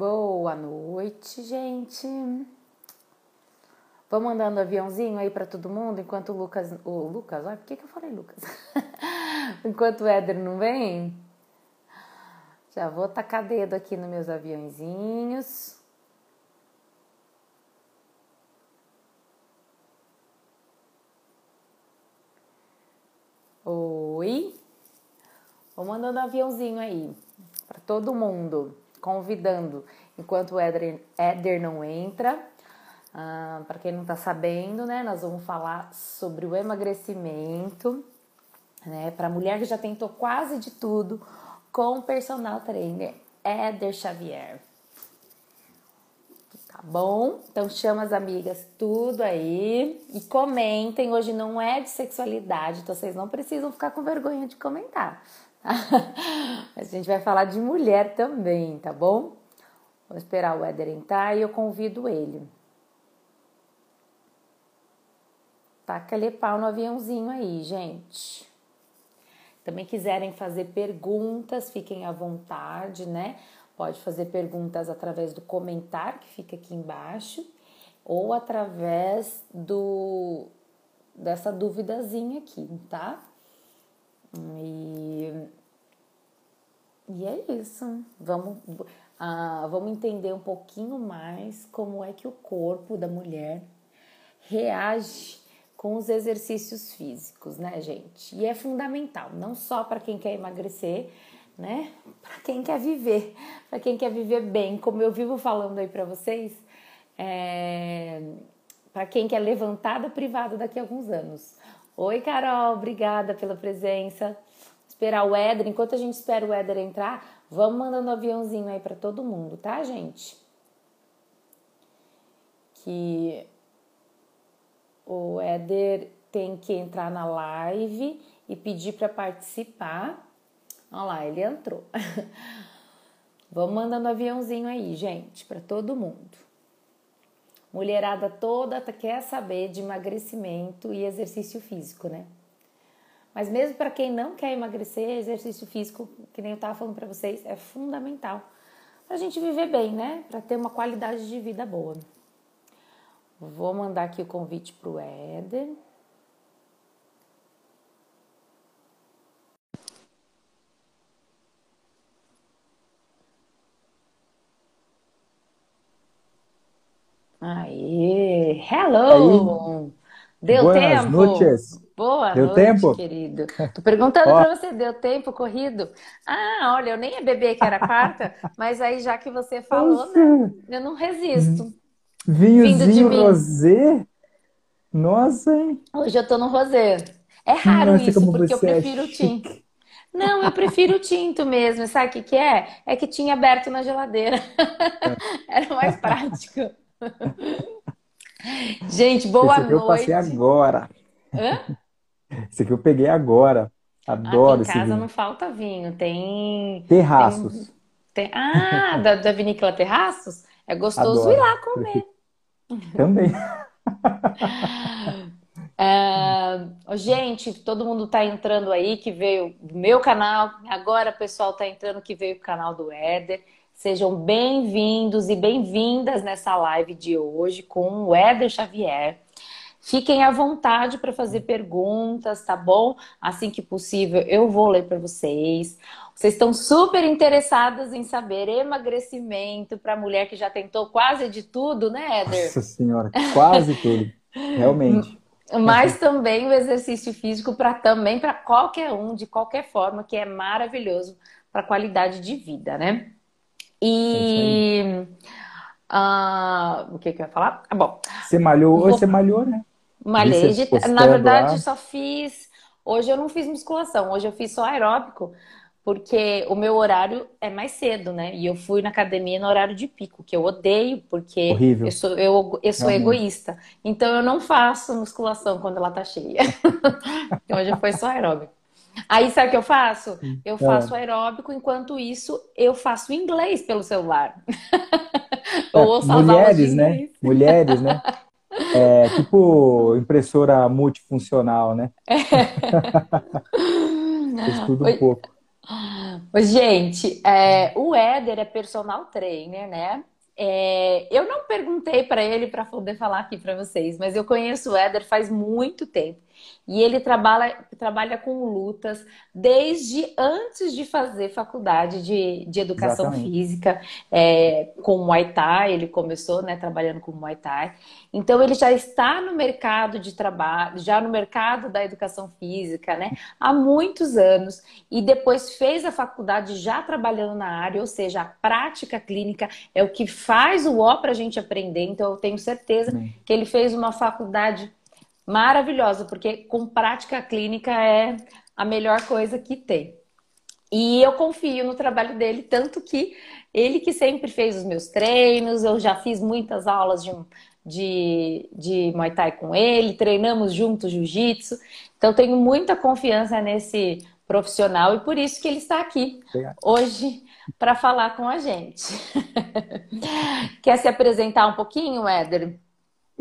Boa noite, gente. Vamos mandando aviãozinho aí para todo mundo enquanto o Lucas. O Lucas, olha, por que, que eu falei Lucas? enquanto o Éder não vem. Já vou tacar dedo aqui nos meus aviãozinhos. Oi. Vou mandando aviãozinho aí para todo mundo, convidando. Enquanto o Éder, não entra, ah, para quem não está sabendo, né, nós vamos falar sobre o emagrecimento, né, para mulher que já tentou quase de tudo com o personal trainer Éder Xavier. Tá bom? Então chama as amigas tudo aí e comentem. Hoje não é de sexualidade, então vocês não precisam ficar com vergonha de comentar. a gente vai falar de mulher também, tá bom? Vou esperar o Éder entrar e eu convido ele. Taca-lhe pau no aviãozinho aí, gente. Também quiserem fazer perguntas, fiquem à vontade, né? Pode fazer perguntas através do comentário que fica aqui embaixo ou através do dessa duvidazinha aqui, tá? E, e é isso. Vamos, ah, vamos entender um pouquinho mais como é que o corpo da mulher reage com os exercícios físicos, né, gente? E é fundamental, não só para quem quer emagrecer, né? Para quem quer viver, para quem quer viver bem, como eu vivo falando aí para vocês, é... para quem quer levantar da privada daqui a alguns anos. Oi, Carol, obrigada pela presença. Esperar o Éder, enquanto a gente espera o Éder entrar, vamos mandando um aviãozinho aí para todo mundo, tá, gente? Que o Éder tem que entrar na live e pedir para participar. Olha lá, ele entrou. Vamos mandando aviãozinho aí, gente, para todo mundo. Mulherada toda quer saber de emagrecimento e exercício físico, né? Mas mesmo para quem não quer emagrecer, exercício físico, que nem eu estava falando para vocês, é fundamental para a gente viver bem, né? Para ter uma qualidade de vida boa. Vou mandar aqui o convite para o Éder. Aí, hello! Aí. Deu Boas tempo? Noites. Boa deu noite, tempo? querido. Tô perguntando para você, deu tempo corrido? Ah, olha, eu nem ia beber que era quarta, mas aí já que você falou, né, eu não resisto. Vinhozinho rosé? Nossa, hein? Hoje eu tô no rosé. É raro Nossa, isso, porque eu é prefiro o tinto. Não, eu prefiro o tinto mesmo. Sabe o que que é? É que tinha aberto na geladeira. Era mais prático. Gente, boa Esse aqui eu passei noite. agora. Hã? Esse aqui eu peguei agora. Adoro Aqui em casa vinho. não falta vinho. Tem. Terraços. tem... Ah, da, da vinícola Terraços? É gostoso Adoro. ir lá comer. Também. Ah, gente, todo mundo tá entrando aí que veio do meu canal, agora o pessoal tá entrando que veio do canal do Éder. Sejam bem-vindos e bem-vindas nessa live de hoje com o Éder Xavier. Fiquem à vontade para fazer perguntas, tá bom? Assim que possível, eu vou ler para vocês. Vocês estão super interessadas em saber emagrecimento para mulher que já tentou quase de tudo, né, Éder? Nossa senhora, quase tudo. Realmente. Mas também o exercício físico para também para qualquer um, de qualquer forma, que é maravilhoso para a qualidade de vida, né? É E ah, o que que eu ia falar? Ah, bom, Você malhou, Vou- você malhou, né? malhei. Você de- Na verdade, lá. só fiz. Hoje eu não fiz musculação, hoje eu fiz só aeróbico, porque o meu horário é mais cedo, né? E eu fui na academia no horário de pico, que eu odeio, porque Horrível. eu sou, eu, eu sou Realmente. egoísta. Então eu não faço musculação quando ela tá cheia. Então hoje foi só aeróbico. Aí sabe o que eu faço? Eu faço aeróbico, enquanto isso eu faço inglês pelo celular. Ouço as aulas de Mulheres, né? Mulheres, né? É tipo impressora multifuncional, né? Fez tudo um pouco. Gente, é, o Éder é personal trainer, né? É, eu não perguntei para ele para poder falar aqui para vocês, mas eu conheço o Éder faz muito tempo. E ele trabalha, trabalha com lutas desde antes de fazer faculdade de, de educação Exatamente. física, é, com Muay Thai. Ele começou né, trabalhando com Muay Thai. Então, ele já está no mercado de trabalho, já no mercado da educação física, né, há muitos anos. E depois fez a faculdade já trabalhando na área, ou seja, a prática clínica é o que faz o O para a gente aprender. Então, eu tenho certeza que ele fez uma faculdade maravilhosa, porque com prática clínica é a melhor coisa que tem. E eu confio no trabalho dele, tanto que ele que sempre fez os meus treinos, eu já fiz muitas aulas de, de, de Muay Thai com ele, treinamos juntos jiu-jitsu, então tenho muita confiança nesse profissional e por isso que ele está aqui Obrigado. hoje para falar com a gente. Quer se apresentar um pouquinho, Éder?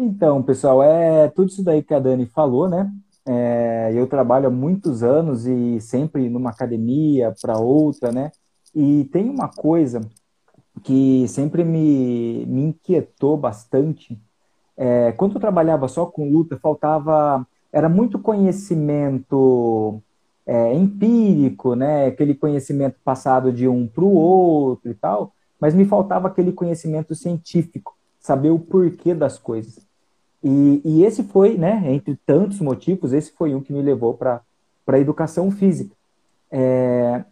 Então, pessoal, é tudo isso daí que a Dani falou, né? É, eu trabalho há muitos anos e sempre numa academia para outra, né? E tem uma coisa que sempre me, me inquietou bastante. É, quando eu trabalhava só com luta, faltava. Era muito conhecimento é, empírico, né? Aquele conhecimento passado de um para o outro e tal, mas me faltava aquele conhecimento científico, saber o porquê das coisas. E, e esse foi, né, entre tantos motivos, esse foi um que me levou para a educação física. É,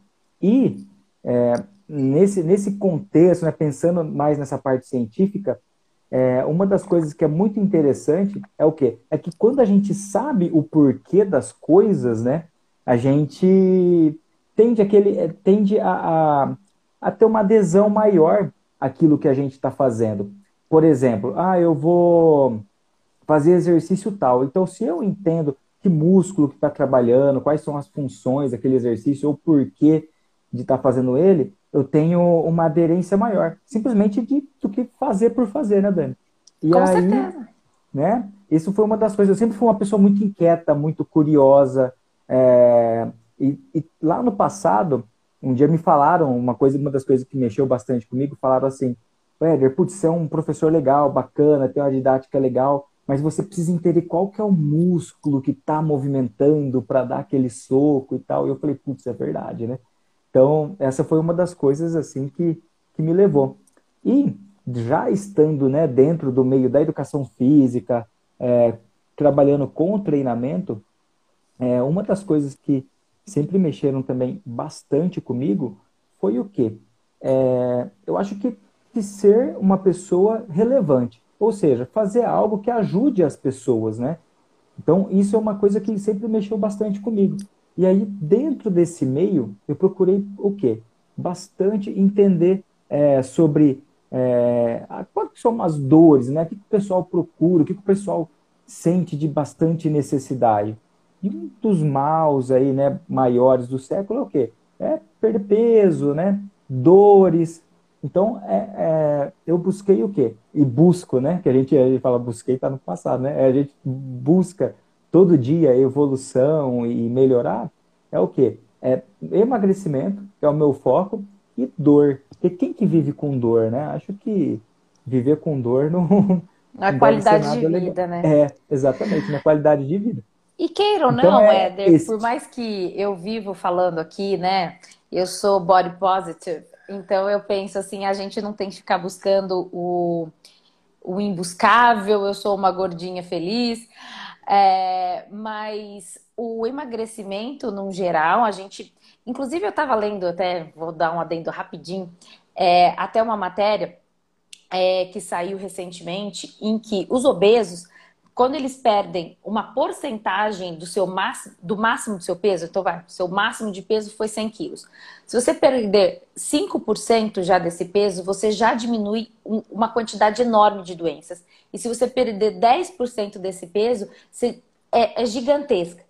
e é, nesse, nesse contexto, né, pensando mais nessa parte científica, é, uma das coisas que é muito interessante é o quê? É que quando a gente sabe o porquê das coisas, né, a gente tende, aquele, é, tende a, a, a ter uma adesão maior àquilo que a gente está fazendo. Por exemplo, ah, eu vou fazer exercício tal. Então, se eu entendo que músculo que está trabalhando, quais são as funções daquele exercício ou porquê de estar tá fazendo ele, eu tenho uma aderência maior. Simplesmente de, do que fazer por fazer, né, Dani? E Com aí, certeza. Né, isso foi uma das coisas. Eu sempre fui uma pessoa muito inquieta, muito curiosa. É, e, e, lá no passado, um dia me falaram uma coisa, uma das coisas que mexeu bastante comigo, falaram assim, Éder, putz, você é um professor legal, bacana, tem uma didática legal, mas você precisa entender qual que é o músculo que está movimentando para dar aquele soco e tal. E eu falei, putz, é verdade, né? Então, essa foi uma das coisas, assim, que, que me levou. E já estando né, dentro do meio da educação física, é, trabalhando com o treinamento, é, uma das coisas que sempre mexeram também bastante comigo foi o quê? É, eu acho que, que ser uma pessoa relevante. Ou seja, fazer algo que ajude as pessoas, né? Então, isso é uma coisa que sempre mexeu bastante comigo. E aí, dentro desse meio, eu procurei o quê? Bastante entender é, sobre é, quais são as dores, né? O que, o pessoal procura, o que, que o pessoal sente de bastante necessidade. E um dos maus aí, né, maiores do século é o quê? É perder peso, né? Dores, então, é, é, eu busquei o quê? E busco, né? Que a gente, a gente fala busquei, está no passado, né? A gente busca todo dia evolução e melhorar. É o quê? É emagrecimento, que é o meu foco, e dor. Porque quem que vive com dor, né? Acho que viver com dor não. A não qualidade de legal. vida, né? É, exatamente, na qualidade de vida. E queira ou então, não, é Éder, esse... por mais que eu vivo falando aqui, né? Eu sou body positive, então eu penso assim, a gente não tem que ficar buscando o, o imbuscável, eu sou uma gordinha feliz. É, mas o emagrecimento, no geral, a gente. Inclusive, eu estava lendo, até vou dar um adendo rapidinho, é, até uma matéria é, que saiu recentemente, em que os obesos quando eles perdem uma porcentagem do seu máximo, do máximo do seu peso, então vai, seu máximo de peso foi 100 quilos. Se você perder 5% já desse peso, você já diminui uma quantidade enorme de doenças. E se você perder 10% desse peso, é, é gigantesca.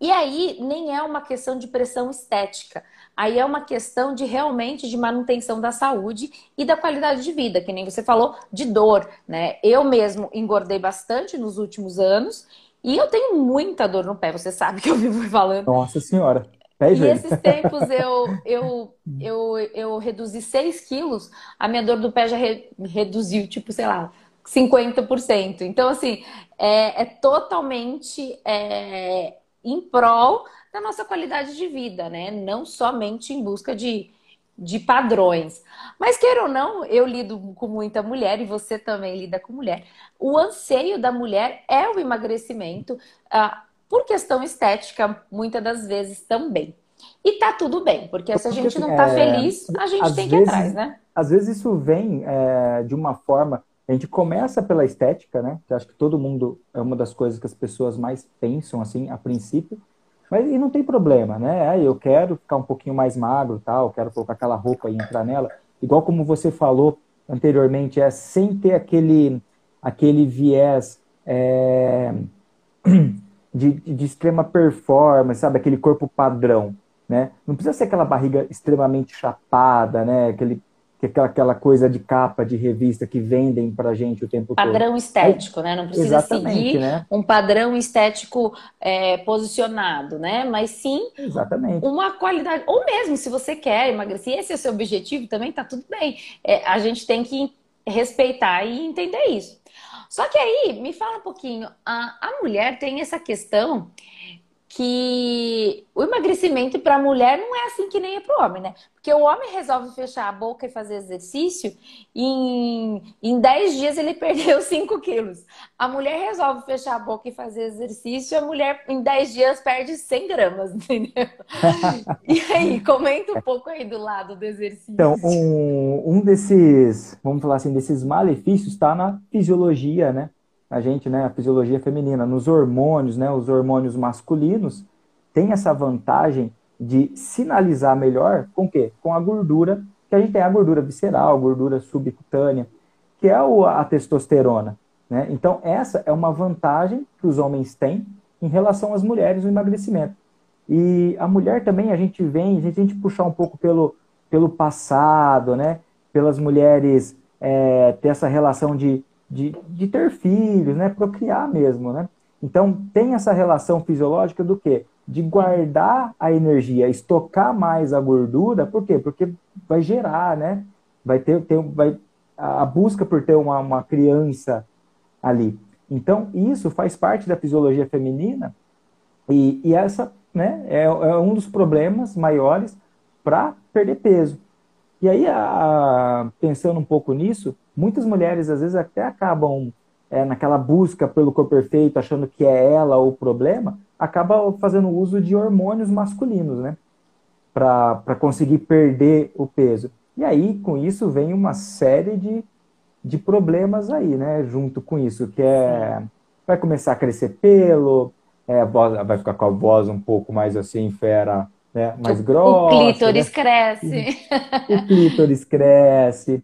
E aí nem é uma questão de pressão estética. Aí é uma questão de realmente de manutenção da saúde e da qualidade de vida, que nem você falou, de dor, né? Eu mesmo engordei bastante nos últimos anos e eu tenho muita dor no pé, você sabe que eu vivo falando. Nossa senhora. e esses tempos eu, eu, eu, eu reduzi 6 quilos, a minha dor do pé já re, reduziu, tipo, sei lá, 50%. Então, assim, é, é totalmente é, em prol da nossa qualidade de vida, né? Não somente em busca de, de padrões. Mas, queira ou não, eu lido com muita mulher e você também lida com mulher. O anseio da mulher é o emagrecimento. Ah, por questão estética, muitas das vezes também. E tá tudo bem, porque se a gente não tá é, feliz, a gente tem que ir atrás, né? Às vezes isso vem é, de uma forma. A gente começa pela estética, né? Que acho que todo mundo é uma das coisas que as pessoas mais pensam, assim, a princípio. Mas e não tem problema, né? Eu quero ficar um pouquinho mais magro, tal, quero colocar aquela roupa e entrar nela. Igual como você falou anteriormente, é sem ter aquele, aquele viés. É... de, de extrema performance, sabe? Aquele corpo padrão, né? Não precisa ser aquela barriga extremamente chapada, né? Aquele, aquela, aquela coisa de capa de revista que vendem pra gente o tempo padrão todo. Padrão estético, é, né? Não precisa seguir né? um padrão estético é, posicionado, né? Mas sim Exatamente. uma qualidade. Ou mesmo, se você quer emagrecer, esse é o seu objetivo, também tá tudo bem. É, a gente tem que respeitar e entender isso. Só que aí, me fala um pouquinho, a, a mulher tem essa questão que o emagrecimento para a mulher não é assim que nem é para o homem, né? Porque o homem resolve fechar a boca e fazer exercício e em, em 10 dias ele perdeu 5 quilos. A mulher resolve fechar a boca e fazer exercício a mulher em 10 dias perde 100 gramas, entendeu? e aí, comenta um pouco aí do lado do exercício. Então, um, um desses, vamos falar assim, desses malefícios está na fisiologia, né? A gente, né, a fisiologia feminina, nos hormônios, né, os hormônios masculinos, tem essa vantagem de sinalizar melhor com o quê? Com a gordura, que a gente tem a gordura visceral, a gordura subcutânea, que é a testosterona. Né? Então, essa é uma vantagem que os homens têm em relação às mulheres no emagrecimento. E a mulher também, a gente vem, a gente, a gente puxar um pouco pelo, pelo passado, né? Pelas mulheres é, ter essa relação de de, de ter filhos, né? Procriar mesmo, né? Então, tem essa relação fisiológica do quê? De guardar a energia, estocar mais a gordura, por quê? Porque vai gerar, né? Vai ter, ter vai, a busca por ter uma, uma criança ali. Então, isso faz parte da fisiologia feminina e, e essa né, é, é um dos problemas maiores para perder peso. E aí, a, pensando um pouco nisso, muitas mulheres às vezes até acabam é, naquela busca pelo corpo perfeito, achando que é ela o problema, acaba fazendo uso de hormônios masculinos, né? Para conseguir perder o peso. E aí, com isso, vem uma série de, de problemas aí, né? Junto com isso, que é... Vai começar a crescer pelo, é, voz, vai ficar com a voz um pouco mais assim, fera, né? mais grossa. O clítoris né? cresce. O clítoris cresce,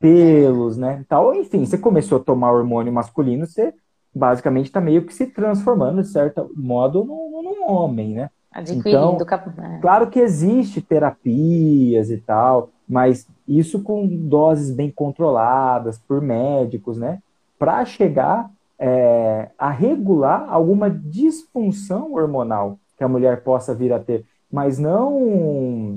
pelos, né? Tal. Enfim, você começou a tomar hormônio masculino, você basicamente está meio que se transformando, de certo modo, num, num homem, né? Adquirindo. Então, é. claro que existe terapias e tal, mas isso com doses bem controladas por médicos, né? Para chegar é, a regular alguma disfunção hormonal que a mulher possa vir a ter mas não.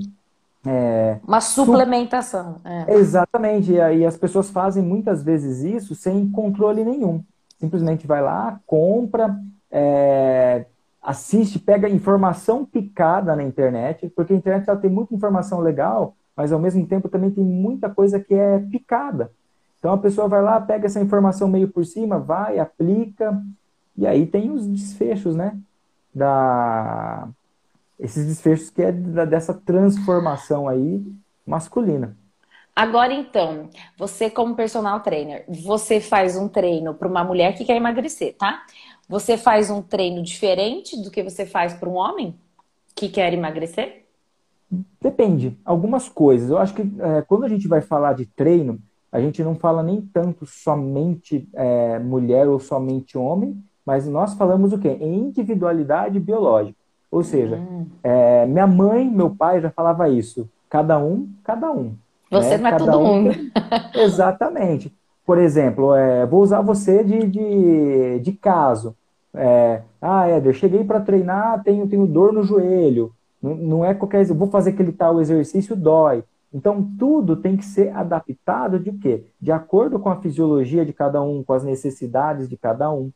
É, Uma suplementação. Su é. Exatamente. E aí as pessoas fazem muitas vezes isso sem controle nenhum. Simplesmente vai lá, compra, é, assiste, pega informação picada na internet, porque a internet ela tem muita informação legal, mas ao mesmo tempo também tem muita coisa que é picada. Então a pessoa vai lá, pega essa informação meio por cima, vai, aplica, e aí tem os desfechos, né? Da, esses desfechos que é dessa transformação aí masculina. Agora então, você como personal trainer, você faz um treino para uma mulher que quer emagrecer, tá? Você faz um treino diferente do que você faz para um homem que quer emagrecer? Depende. Algumas coisas. Eu acho que é, quando a gente vai falar de treino, a gente não fala nem tanto somente é, mulher ou somente homem, mas nós falamos o quê? Em individualidade biológica. Ou seja, hum. é, minha mãe, meu pai já falava isso. Cada um, cada um. Você né? não é cada todo um. mundo. Exatamente. Por exemplo, é, vou usar você de, de, de caso. É, ah, Éder, cheguei para treinar, tenho, tenho dor no joelho. Não, não é qualquer, vou fazer aquele tal exercício, dói. Então, tudo tem que ser adaptado de quê? De acordo com a fisiologia de cada um, com as necessidades de cada um.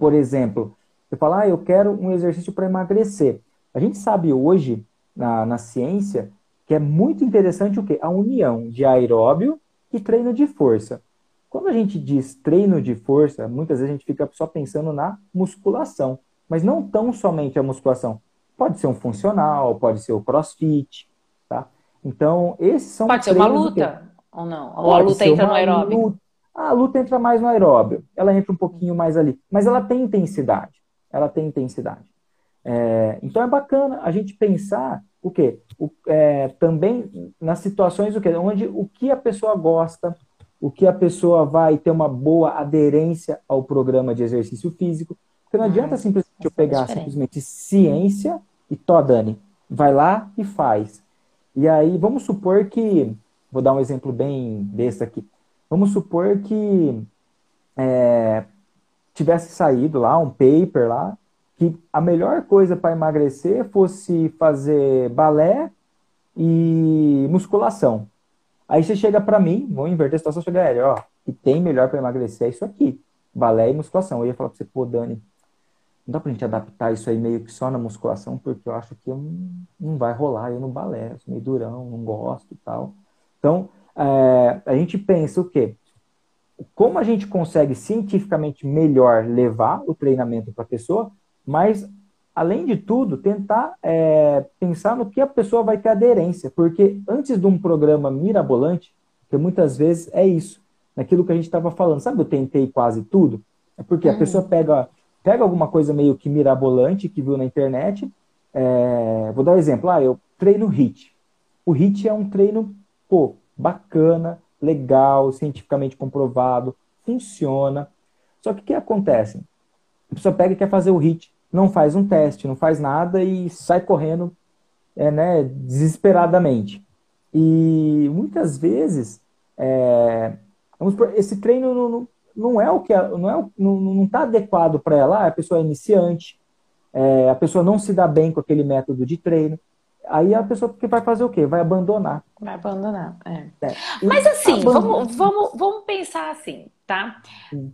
por exemplo, você fala, ah, eu quero um exercício para emagrecer. A gente sabe hoje, na, na ciência, que é muito interessante o quê? A união de aeróbio e treino de força. Quando a gente diz treino de força, muitas vezes a gente fica só pensando na musculação, mas não tão somente a musculação. Pode ser um funcional, pode ser o crossfit, tá? Então, esses são Pode ser uma luta ou não? Ou a luta entra no aeróbio? Luta. A luta entra mais no aeróbio. Ela entra um pouquinho mais ali. Mas ela tem intensidade. Ela tem intensidade. É, então é bacana a gente pensar o quê? O, é, também nas situações o quê? onde o que a pessoa gosta, o que a pessoa vai ter uma boa aderência ao programa de exercício físico. Porque não ah, adianta simplesmente eu pegar simplesmente ciência e tó, Dani, vai lá e faz. E aí, vamos supor que, vou dar um exemplo bem desse aqui. Vamos supor que é, tivesse saído lá um paper lá que a melhor coisa para emagrecer fosse fazer balé e musculação. Aí você chega para mim, vou inverter a situação, chega, ó, que tem melhor para emagrecer é isso aqui, balé e musculação. Eu ia falar para você, pô, Dani, não dá pra gente adaptar isso aí meio que só na musculação, porque eu acho que não, não vai rolar eu no balé, eu sou meio durão, não gosto e tal. Então, é, a gente pensa o quê? Como a gente consegue cientificamente melhor levar o treinamento para a pessoa, mas, além de tudo, tentar é, pensar no que a pessoa vai ter aderência, porque antes de um programa mirabolante, que muitas vezes é isso, naquilo que a gente estava falando, sabe, eu tentei quase tudo, é porque uhum. a pessoa pega pega alguma coisa meio que mirabolante que viu na internet. É, vou dar um exemplo. Ah, eu treino HIT. O HIT é um treino, pô, bacana, legal, cientificamente comprovado, funciona. Só que o que acontece? A pessoa pega e quer fazer o HIT, não faz um teste, não faz nada e sai correndo é, né, desesperadamente. E muitas vezes é, esse treino não, não é o que não é não, não está adequado para ela. Ah, a pessoa é iniciante, é, a pessoa não se dá bem com aquele método de treino. Aí a pessoa que vai fazer o quê? Vai abandonar. Vai abandonar. É. É. Mas assim, vamos, vamos, vamos pensar assim, tá? Hum.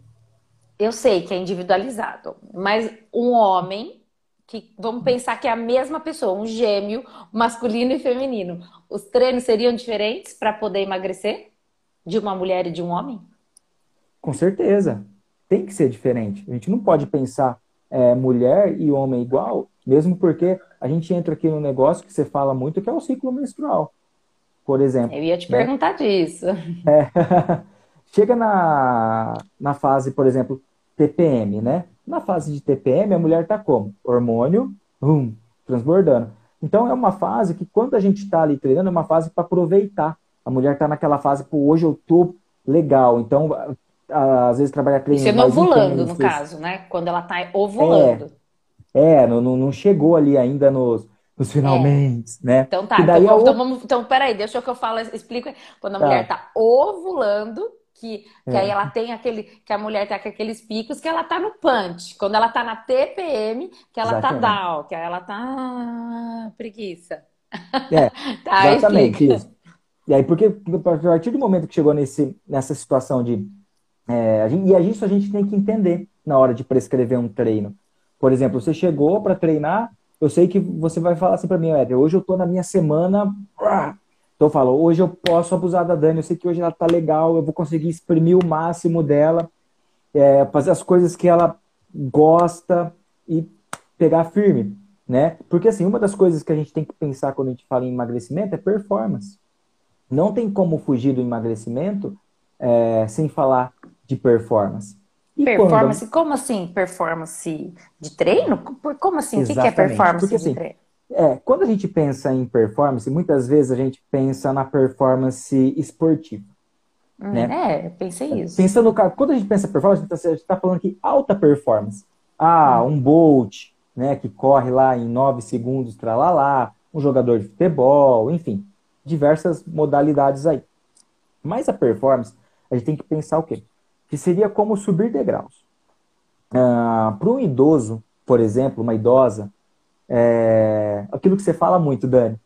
Eu sei que é individualizado, mas um homem que vamos pensar que é a mesma pessoa, um gêmeo masculino e feminino, os treinos seriam diferentes para poder emagrecer de uma mulher e de um homem? Com certeza. Tem que ser diferente. A gente não pode pensar é, mulher e homem igual, mesmo porque a gente entra aqui no negócio que você fala muito, que é o ciclo menstrual, por exemplo. Eu ia te né? perguntar disso. É. Chega na, na fase, por exemplo, TPM, né? Na fase de TPM, a mulher está como? Hormônio, hum, transbordando. Então, é uma fase que, quando a gente está ali treinando, é uma fase para aproveitar. A mulher está naquela fase, pô, hoje eu tô legal. Então, às vezes trabalha treino Sendo ovulando, no caso, né? Quando ela tá ovulando. É, é não, não chegou ali ainda nos, nos finalmente, é. né? Então tá, então, é então, vamos, então peraí, deixa eu que eu falo, explico. Quando a tá. mulher tá ovulando, que, que é. aí ela tem aquele, que a mulher tá com aqueles picos, que ela tá no punch. Quando ela tá na TPM, que ela tá Exatamente. tá down, que ela tá ah, preguiça. É, tá, exatamente isso. E aí, porque a partir do momento que chegou nesse, nessa situação de é, a gente, e isso a gente tem que entender na hora de prescrever um treino. Por exemplo, você chegou para treinar, eu sei que você vai falar assim para mim, Éder, hoje eu tô na minha semana. Então eu falo, hoje eu posso abusar da Dani, eu sei que hoje ela tá legal, eu vou conseguir exprimir o máximo dela, é, fazer as coisas que ela gosta e pegar firme, né? Porque assim, uma das coisas que a gente tem que pensar quando a gente fala em emagrecimento é performance. Não tem como fugir do emagrecimento é, sem falar de performance. E performance? Quando... Como assim performance de treino? Como assim? Exatamente. O que é performance Porque, de assim, treino? É, quando a gente pensa em performance, muitas vezes a gente pensa na performance esportiva. Hum, né? É, pensei isso. Pensando, quando a gente pensa em performance, a gente está falando aqui alta performance. Ah, hum. um Bolt, né, que corre lá em 9 segundos, lá, um jogador de futebol, enfim, diversas modalidades aí. Mas a performance, a gente tem que pensar o quê? Que seria como subir degraus. Ah, Para um idoso, por exemplo, uma idosa, é, aquilo que você fala muito, Dani,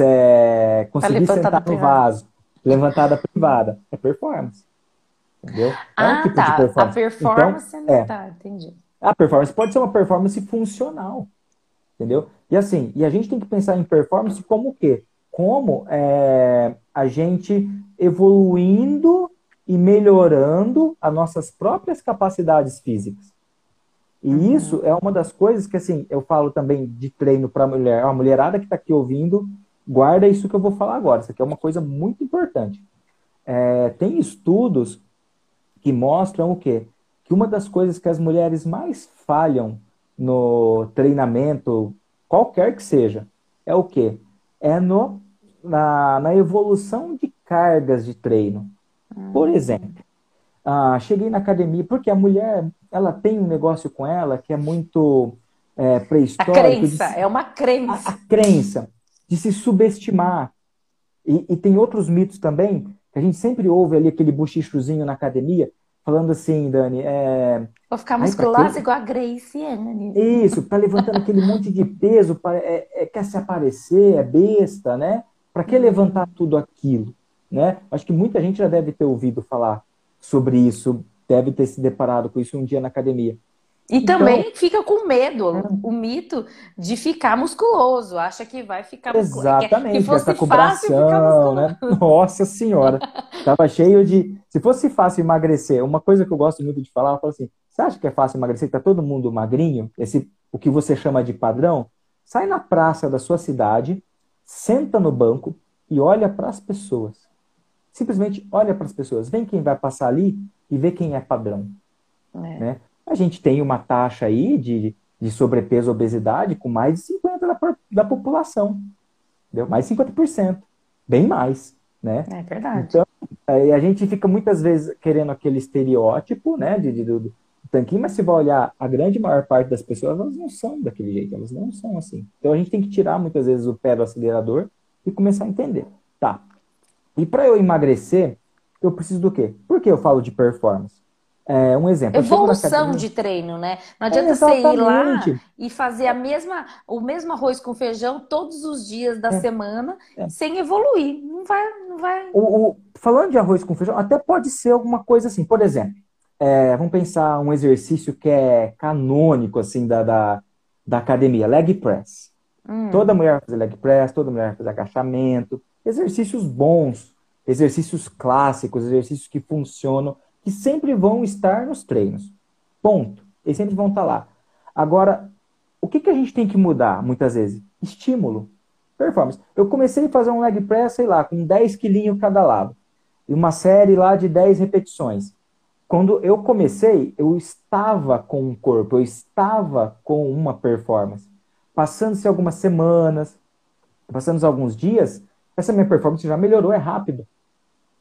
é conseguir sentar no vaso, levantada privada, é performance. Entendeu? É ah, um tipo tá. Performance. A performance então, é... tá, entendi. A performance pode ser uma performance funcional. Entendeu? E assim, e a gente tem que pensar em performance como o quê? Como é, a gente evoluindo e melhorando as nossas próprias capacidades físicas. E uhum. isso é uma das coisas que, assim, eu falo também de treino para mulher. A mulherada que está aqui ouvindo, guarda isso que eu vou falar agora. Isso aqui é uma coisa muito importante. É, tem estudos que mostram o quê? Que uma das coisas que as mulheres mais falham no treinamento, qualquer que seja, é o quê? É no, na, na evolução de cargas de treino. Por hum. exemplo, ah, cheguei na academia, porque a mulher, ela tem um negócio com ela que é muito é, pré-histórico. A crença, de, é uma crença. A, a, crença de se subestimar. E, e, tem outros mitos também, que a gente sempre ouve ali aquele bochichozinho na academia, falando assim, Dani, é... Vou ficar musculosa igual a Grace Anne. Isso, tá levantando aquele monte de peso, é, é, quer se aparecer, é besta, né? Para que levantar tudo aquilo, né? Acho que muita gente já deve ter ouvido falar sobre isso, deve ter se deparado com isso um dia na academia. E então, também fica com medo, é. o mito de ficar musculoso, acha que vai ficar musculoso. Exatamente, que fosse essa cobração, né? Nossa senhora, tava cheio de... Se fosse fácil emagrecer, uma coisa que eu gosto muito de falar, eu falo assim, você acha que é fácil emagrecer? Tá todo mundo magrinho? Esse, o que você chama de padrão? Sai na praça da sua cidade, senta no banco e olha para as pessoas. Simplesmente olha para as pessoas, vem quem vai passar ali e vê quem é padrão. É. Né? A gente tem uma taxa aí de, de sobrepeso obesidade com mais de 50% da, da população. Entendeu? Mais de 50%. Bem mais. Né? É verdade. Então, a gente fica muitas vezes querendo aquele estereótipo né, de, de, do, do tanquinho, mas se vai olhar, a grande maior parte das pessoas, elas não são daquele jeito, elas não são assim. Então a gente tem que tirar muitas vezes o pé do acelerador e começar a entender. Tá, e para eu emagrecer, eu preciso do quê? Por que eu falo de performance? É, um exemplo. Evolução de treino, né? Não adianta é, você ir lá e fazer a mesma, o mesmo arroz com feijão todos os dias da é. semana é. sem evoluir. Não vai. Não vai... O, o, falando de arroz com feijão, até pode ser alguma coisa assim. Por exemplo, é, vamos pensar um exercício que é canônico assim da, da, da academia, leg press. Hum. Toda mulher vai fazer leg press, toda mulher vai fazer agachamento exercícios bons, exercícios clássicos, exercícios que funcionam, que sempre vão estar nos treinos. Ponto. Eles sempre vão estar lá. Agora, o que, que a gente tem que mudar muitas vezes? Estímulo. Performance. Eu comecei a fazer um leg press, sei lá, com 10 quilinhos cada lado. E uma série lá de 10 repetições. Quando eu comecei, eu estava com um corpo, eu estava com uma performance. Passando-se algumas semanas, passando alguns dias, essa minha performance já melhorou, é rápido.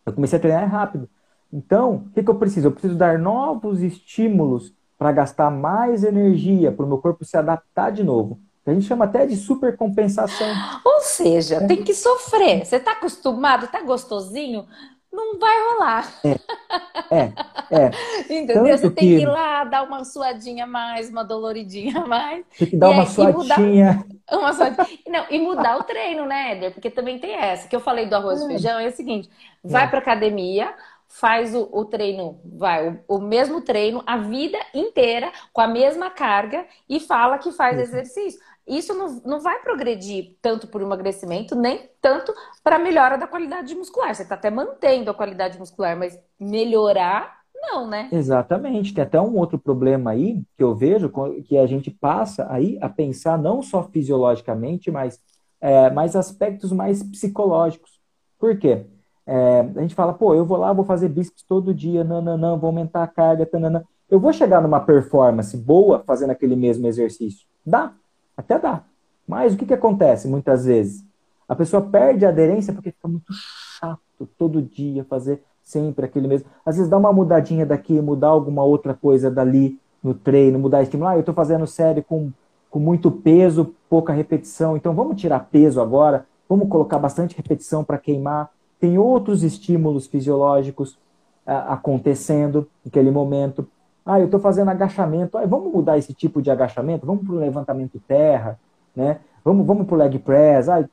Eu comecei a treinar é rápido. Então, o que, que eu preciso? Eu preciso dar novos estímulos para gastar mais energia, para o meu corpo se adaptar de novo. A gente chama até de supercompensação. Ou seja, é. tem que sofrer. Você está acostumado, está gostosinho, não vai rolar. É, é. é. Entendeu? Tanto você tem que ir lá, dar uma suadinha a mais, uma doloridinha a mais. Tem que dar uma aí, suadinha. Uma suadinha. Não, e mudar o treino, né, Éder? Porque também tem essa. Que eu falei do arroz e é. feijão, é o seguinte: vai é. para academia, faz o, o treino, vai, o, o, mesmo treino a vida inteira, com a mesma carga, e fala que faz exercício isso não, não vai progredir tanto por emagrecimento, nem tanto para melhora da qualidade muscular. Você está até mantendo a qualidade muscular, mas melhorar, não, né? Exatamente. Tem até um outro problema aí que eu vejo, que a gente passa aí a pensar não só fisiologicamente, mas é, mais aspectos mais psicológicos. Por quê? É, a gente fala, pô, eu vou lá, vou fazer bíceps todo dia, não, vou aumentar a carga, tanana. Eu vou chegar numa performance boa fazendo aquele mesmo exercício? Dá. Até dá. Mas o que, que acontece muitas vezes? A pessoa perde a aderência porque fica muito chato todo dia fazer sempre aquele mesmo. Às vezes dá uma mudadinha daqui, mudar alguma outra coisa dali no treino, mudar estímulo. Ah, eu estou fazendo série com, com muito peso, pouca repetição, então vamos tirar peso agora, vamos colocar bastante repetição para queimar. Tem outros estímulos fisiológicos ah, acontecendo naquele momento. Ah, eu estou fazendo agachamento. Ah, vamos mudar esse tipo de agachamento? Vamos para o levantamento terra? né? Vamos, vamos pro leg press, ah,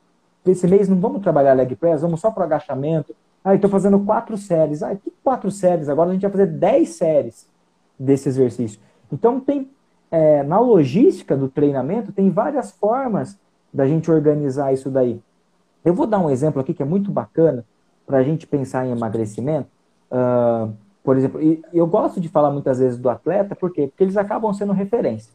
esse mês não vamos trabalhar leg press, vamos só pro agachamento. Ah, estou fazendo quatro séries. Ah, que quatro séries? Agora a gente vai fazer dez séries desse exercício. Então tem é, na logística do treinamento tem várias formas da gente organizar isso daí. Eu vou dar um exemplo aqui que é muito bacana para a gente pensar em emagrecimento. Uh, por exemplo, e eu gosto de falar muitas vezes do atleta, por quê? Porque eles acabam sendo referência.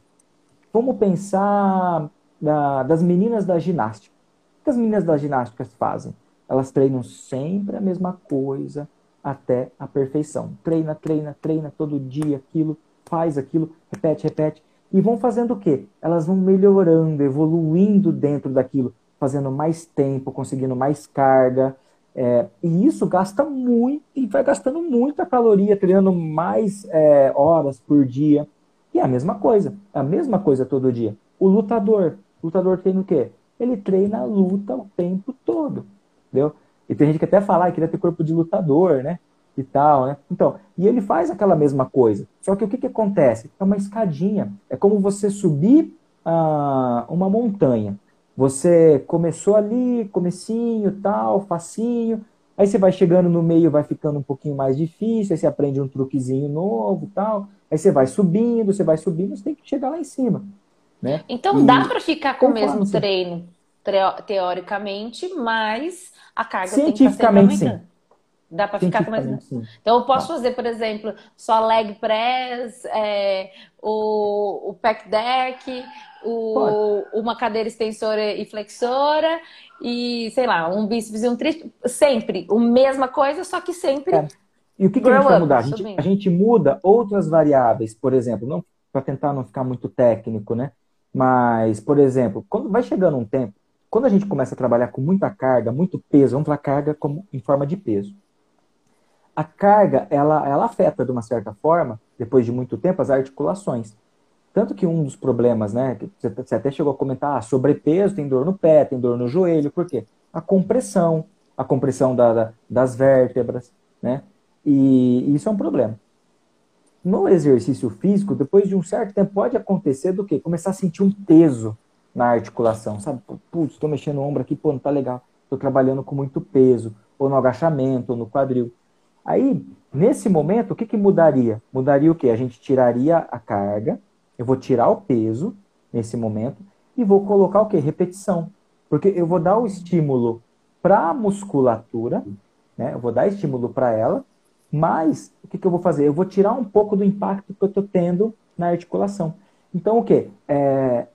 Vamos pensar da, das meninas da ginástica. O que as meninas da ginástica fazem? Elas treinam sempre a mesma coisa até a perfeição. Treina, treina, treina todo dia aquilo, faz aquilo, repete, repete. E vão fazendo o quê? Elas vão melhorando, evoluindo dentro daquilo, fazendo mais tempo, conseguindo mais carga, é, e isso gasta muito, e vai gastando muita caloria, treinando mais é, horas por dia. E é a mesma coisa, é a mesma coisa todo dia. O lutador, o lutador treina o quê? Ele treina a luta o tempo todo, entendeu? E tem gente que até fala que queria ter corpo de lutador, né? E tal, né? Então, e ele faz aquela mesma coisa. Só que o que, que acontece? É uma escadinha. É como você subir ah, uma montanha. Você começou ali, comecinho, tal, facinho. Aí você vai chegando no meio, vai ficando um pouquinho mais difícil, aí você aprende um truquezinho novo, tal. Aí você vai subindo, você vai subindo, você tem que chegar lá em cima, né? Então e... dá para ficar com o mesmo treino, teoricamente, mas a carga tem que sempre sim. Dá para ficar com mais. Então eu posso fazer, por exemplo, só leg press, é, o, o pec deck, o, uma cadeira extensora e flexora e, sei lá, um bíceps e um tríceps. Sempre, a mesma coisa, só que sempre. É. E o que, que a gente vai mudar? A gente, a gente, muda outras variáveis, por exemplo, não para tentar não ficar muito técnico, né? Mas, por exemplo, quando vai chegando um tempo, quando a gente começa a trabalhar com muita carga, muito peso, vamos falar carga como, em forma de peso. A carga, ela, ela afeta de uma certa forma, depois de muito tempo, as articulações. Tanto que um dos problemas, né, você até chegou a comentar, ah, sobrepeso, tem dor no pé, tem dor no joelho, por quê? A compressão, a compressão da, da, das vértebras, né? E isso é um problema. No exercício físico, depois de um certo tempo, pode acontecer do quê? Começar a sentir um peso na articulação, sabe? Putz, estou mexendo o ombro aqui, pô, não tá legal. Estou trabalhando com muito peso, ou no agachamento, ou no quadril. Aí, nesse momento, o que, que mudaria? Mudaria o quê? A gente tiraria a carga, eu vou tirar o peso nesse momento e vou colocar o quê? Repetição. Porque eu vou dar o estímulo para a musculatura, né? Eu vou dar estímulo para ela, mas o que, que eu vou fazer? Eu vou tirar um pouco do impacto que eu estou tendo na articulação. Então, o quê? É,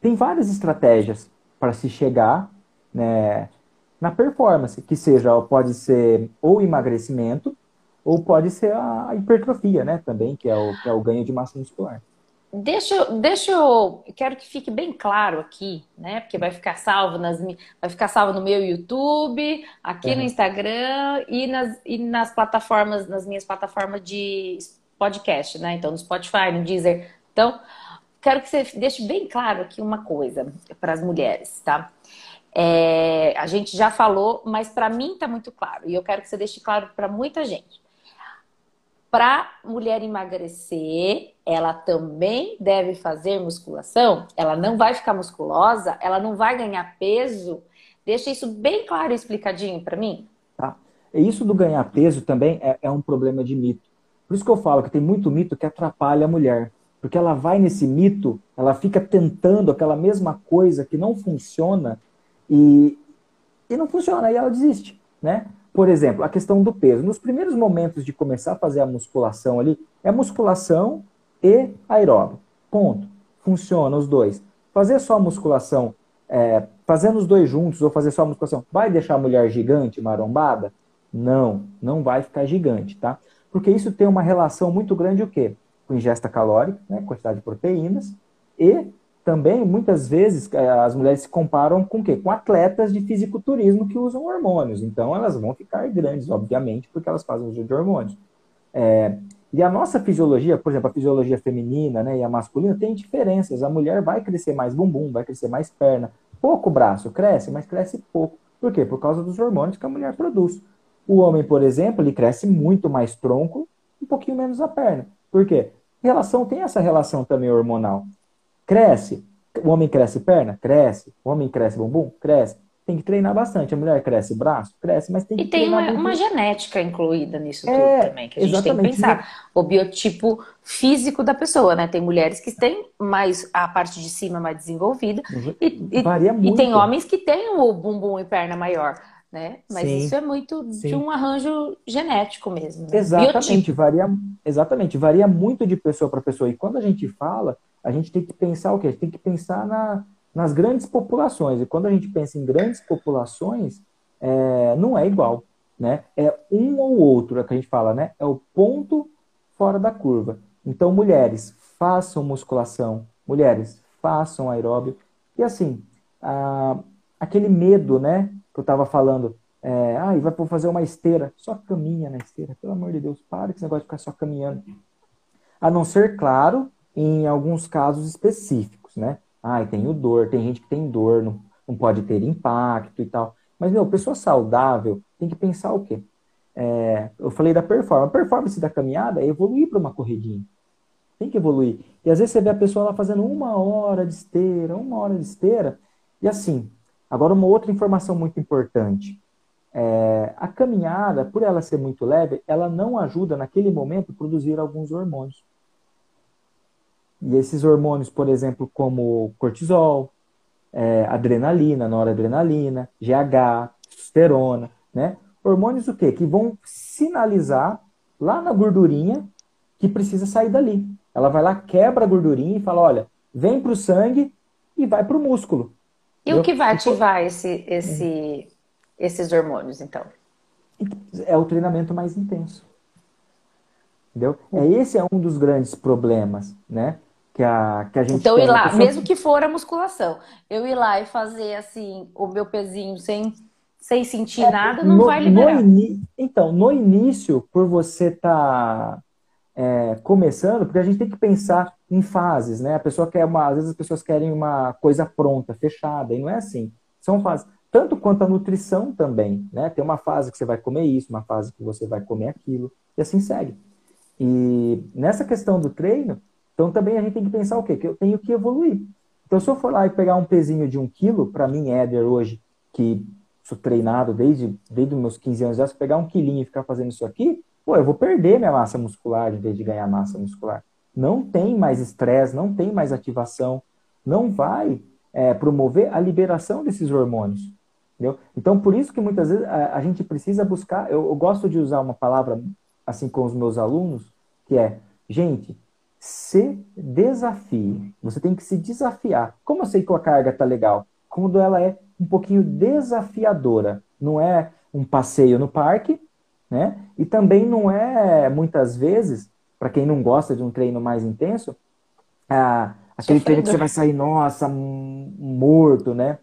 tem várias estratégias para se chegar né, na performance, que seja, pode ser ou emagrecimento, ou pode ser a hipertrofia, né, também, que é o, que é o ganho de massa muscular. Deixa, deixa eu. Quero que fique bem claro aqui, né? Porque vai ficar salvo nas, vai ficar salvo no meu YouTube, aqui uhum. no Instagram e nas, e nas plataformas, nas minhas plataformas de podcast, né? Então, no Spotify, no Deezer. Então, quero que você deixe bem claro aqui uma coisa para as mulheres, tá? É, a gente já falou, mas para mim está muito claro e eu quero que você deixe claro para muita gente para mulher emagrecer, ela também deve fazer musculação? Ela não vai ficar musculosa? Ela não vai ganhar peso? Deixa isso bem claro e explicadinho para mim. Tá. Isso do ganhar peso também é, é um problema de mito. Por isso que eu falo que tem muito mito que atrapalha a mulher. Porque ela vai nesse mito, ela fica tentando aquela mesma coisa que não funciona e, e não funciona, e ela desiste, né? Por exemplo, a questão do peso. Nos primeiros momentos de começar a fazer a musculação ali, é musculação e aeróbio. Ponto. Funciona os dois. Fazer só a musculação, é, fazendo os dois juntos ou fazer só a musculação, vai deixar a mulher gigante, marombada? Não, não vai ficar gigante, tá? Porque isso tem uma relação muito grande o quê? Com ingesta calórica, né, quantidade de proteínas, e também, muitas vezes, é, as mulheres se comparam com o quê? Com atletas de fisiculturismo que usam hormônios. Então, elas vão ficar grandes, obviamente, porque elas fazem uso de hormônios. É, e a nossa fisiologia, por exemplo, a fisiologia feminina né, e a masculina, tem diferenças. A mulher vai crescer mais bumbum, vai crescer mais perna. Pouco braço cresce, mas cresce pouco. Por quê? Por causa dos hormônios que a mulher produz. O homem, por exemplo, ele cresce muito mais tronco, um pouquinho menos a perna. Por quê? Relação tem essa relação também hormonal. Cresce, O homem cresce perna? Cresce. O homem cresce bumbum? Cresce. Tem que treinar bastante. A mulher cresce braço? Cresce, mas tem que E tem uma, uma genética incluída nisso É, tudo também, que a gente tem que pensar. O biotipo físico da pessoa, né? Tem mulheres que têm mais a parte de cima mais desenvolvida e, e- Varia e muito. tem homens que têm o bumbum e perna maior, né? Mas Sim, isso é muito de sim. um arranjo genético mesmo, né? Exatamente, Biotipo. varia, exatamente, varia muito de pessoa para pessoa. E quando a gente fala, a gente tem que pensar o quê? A gente tem que pensar na, nas grandes populações. E quando a gente pensa em grandes populações, é, não é igual, né? É um ou outro, é o que a gente fala, né? É o ponto fora da curva. Então, mulheres, façam musculação. Mulheres, façam aeróbio. E assim, a- aquele medo, né? Que eu estava falando, é, ah, vai fazer uma esteira. Só caminha na esteira. Pelo amor de Deus, para com esse negócio de ficar só caminhando. A não ser, claro, em alguns casos específicos, né? Ah, tenho dor. Tem gente que tem dor, não, não pode ter impacto e tal. Mas, meu, pessoa saudável tem que pensar o quê? É, eu falei da performance. A performance da caminhada é evoluir para uma corridinha. Tem que evoluir. E às vezes você vê a pessoa lá fazendo uma hora de esteira, uma hora de esteira. E assim, agora uma outra informação muito importante. É, a caminhada, por ela ser muito leve, ela não ajuda naquele momento a produzir alguns hormônios. E esses hormônios, por exemplo, como cortisol, é, adrenalina, noradrenalina, GH, testosterona, né? Hormônios o quê? Que vão sinalizar lá na gordurinha que precisa sair dali. Ela vai lá, quebra a gordurinha e fala, olha, vem para o sangue e vai para o músculo. E o que vai ativar esse, esse, esses hormônios, então? É o treinamento mais intenso. Entendeu? É, esse é um dos grandes problemas, né? Que a, que a gente Então, ir lá, pessoa- mesmo que for a musculação, eu ir lá e fazer assim, o meu pezinho sem, sem sentir nada, não É, no, vai no liberar. ini- Então, no início, por você estar começando, porque a gente tem que pensar em fases, né? A pessoa quer uma, às vezes as pessoas querem uma coisa pronta, fechada, e não é assim. São fases. Tanto quanto a nutrição também, né? Tem uma fase que você vai comer isso, uma fase que você vai comer aquilo, e assim segue. E nessa questão do treino, então também a gente tem que pensar o quê? Que eu tenho que evoluir. Então, se eu for lá e pegar um pezinho de um quilo, para mim, Éder, hoje, que sou treinado desde, desde meus 15 anos, já, se pegar um quilinho e ficar fazendo isso aqui, pô, eu vou perder minha massa muscular em vez de ganhar massa muscular. Não tem mais estresse, não tem mais ativação, não vai é, promover a liberação desses hormônios. Entendeu? Então, por isso que muitas vezes a, a gente precisa buscar. Eu, eu gosto de usar uma palavra assim com os meus alunos, que é, gente, se desafie. Você tem que se desafiar. Como eu sei que a carga tá legal? Quando ela é um pouquinho desafiadora. Não é um passeio no parque, né? E também não é, muitas vezes, para quem não gosta de um treino mais intenso, ah, aquele treino que você vai sair, nossa, morto, né?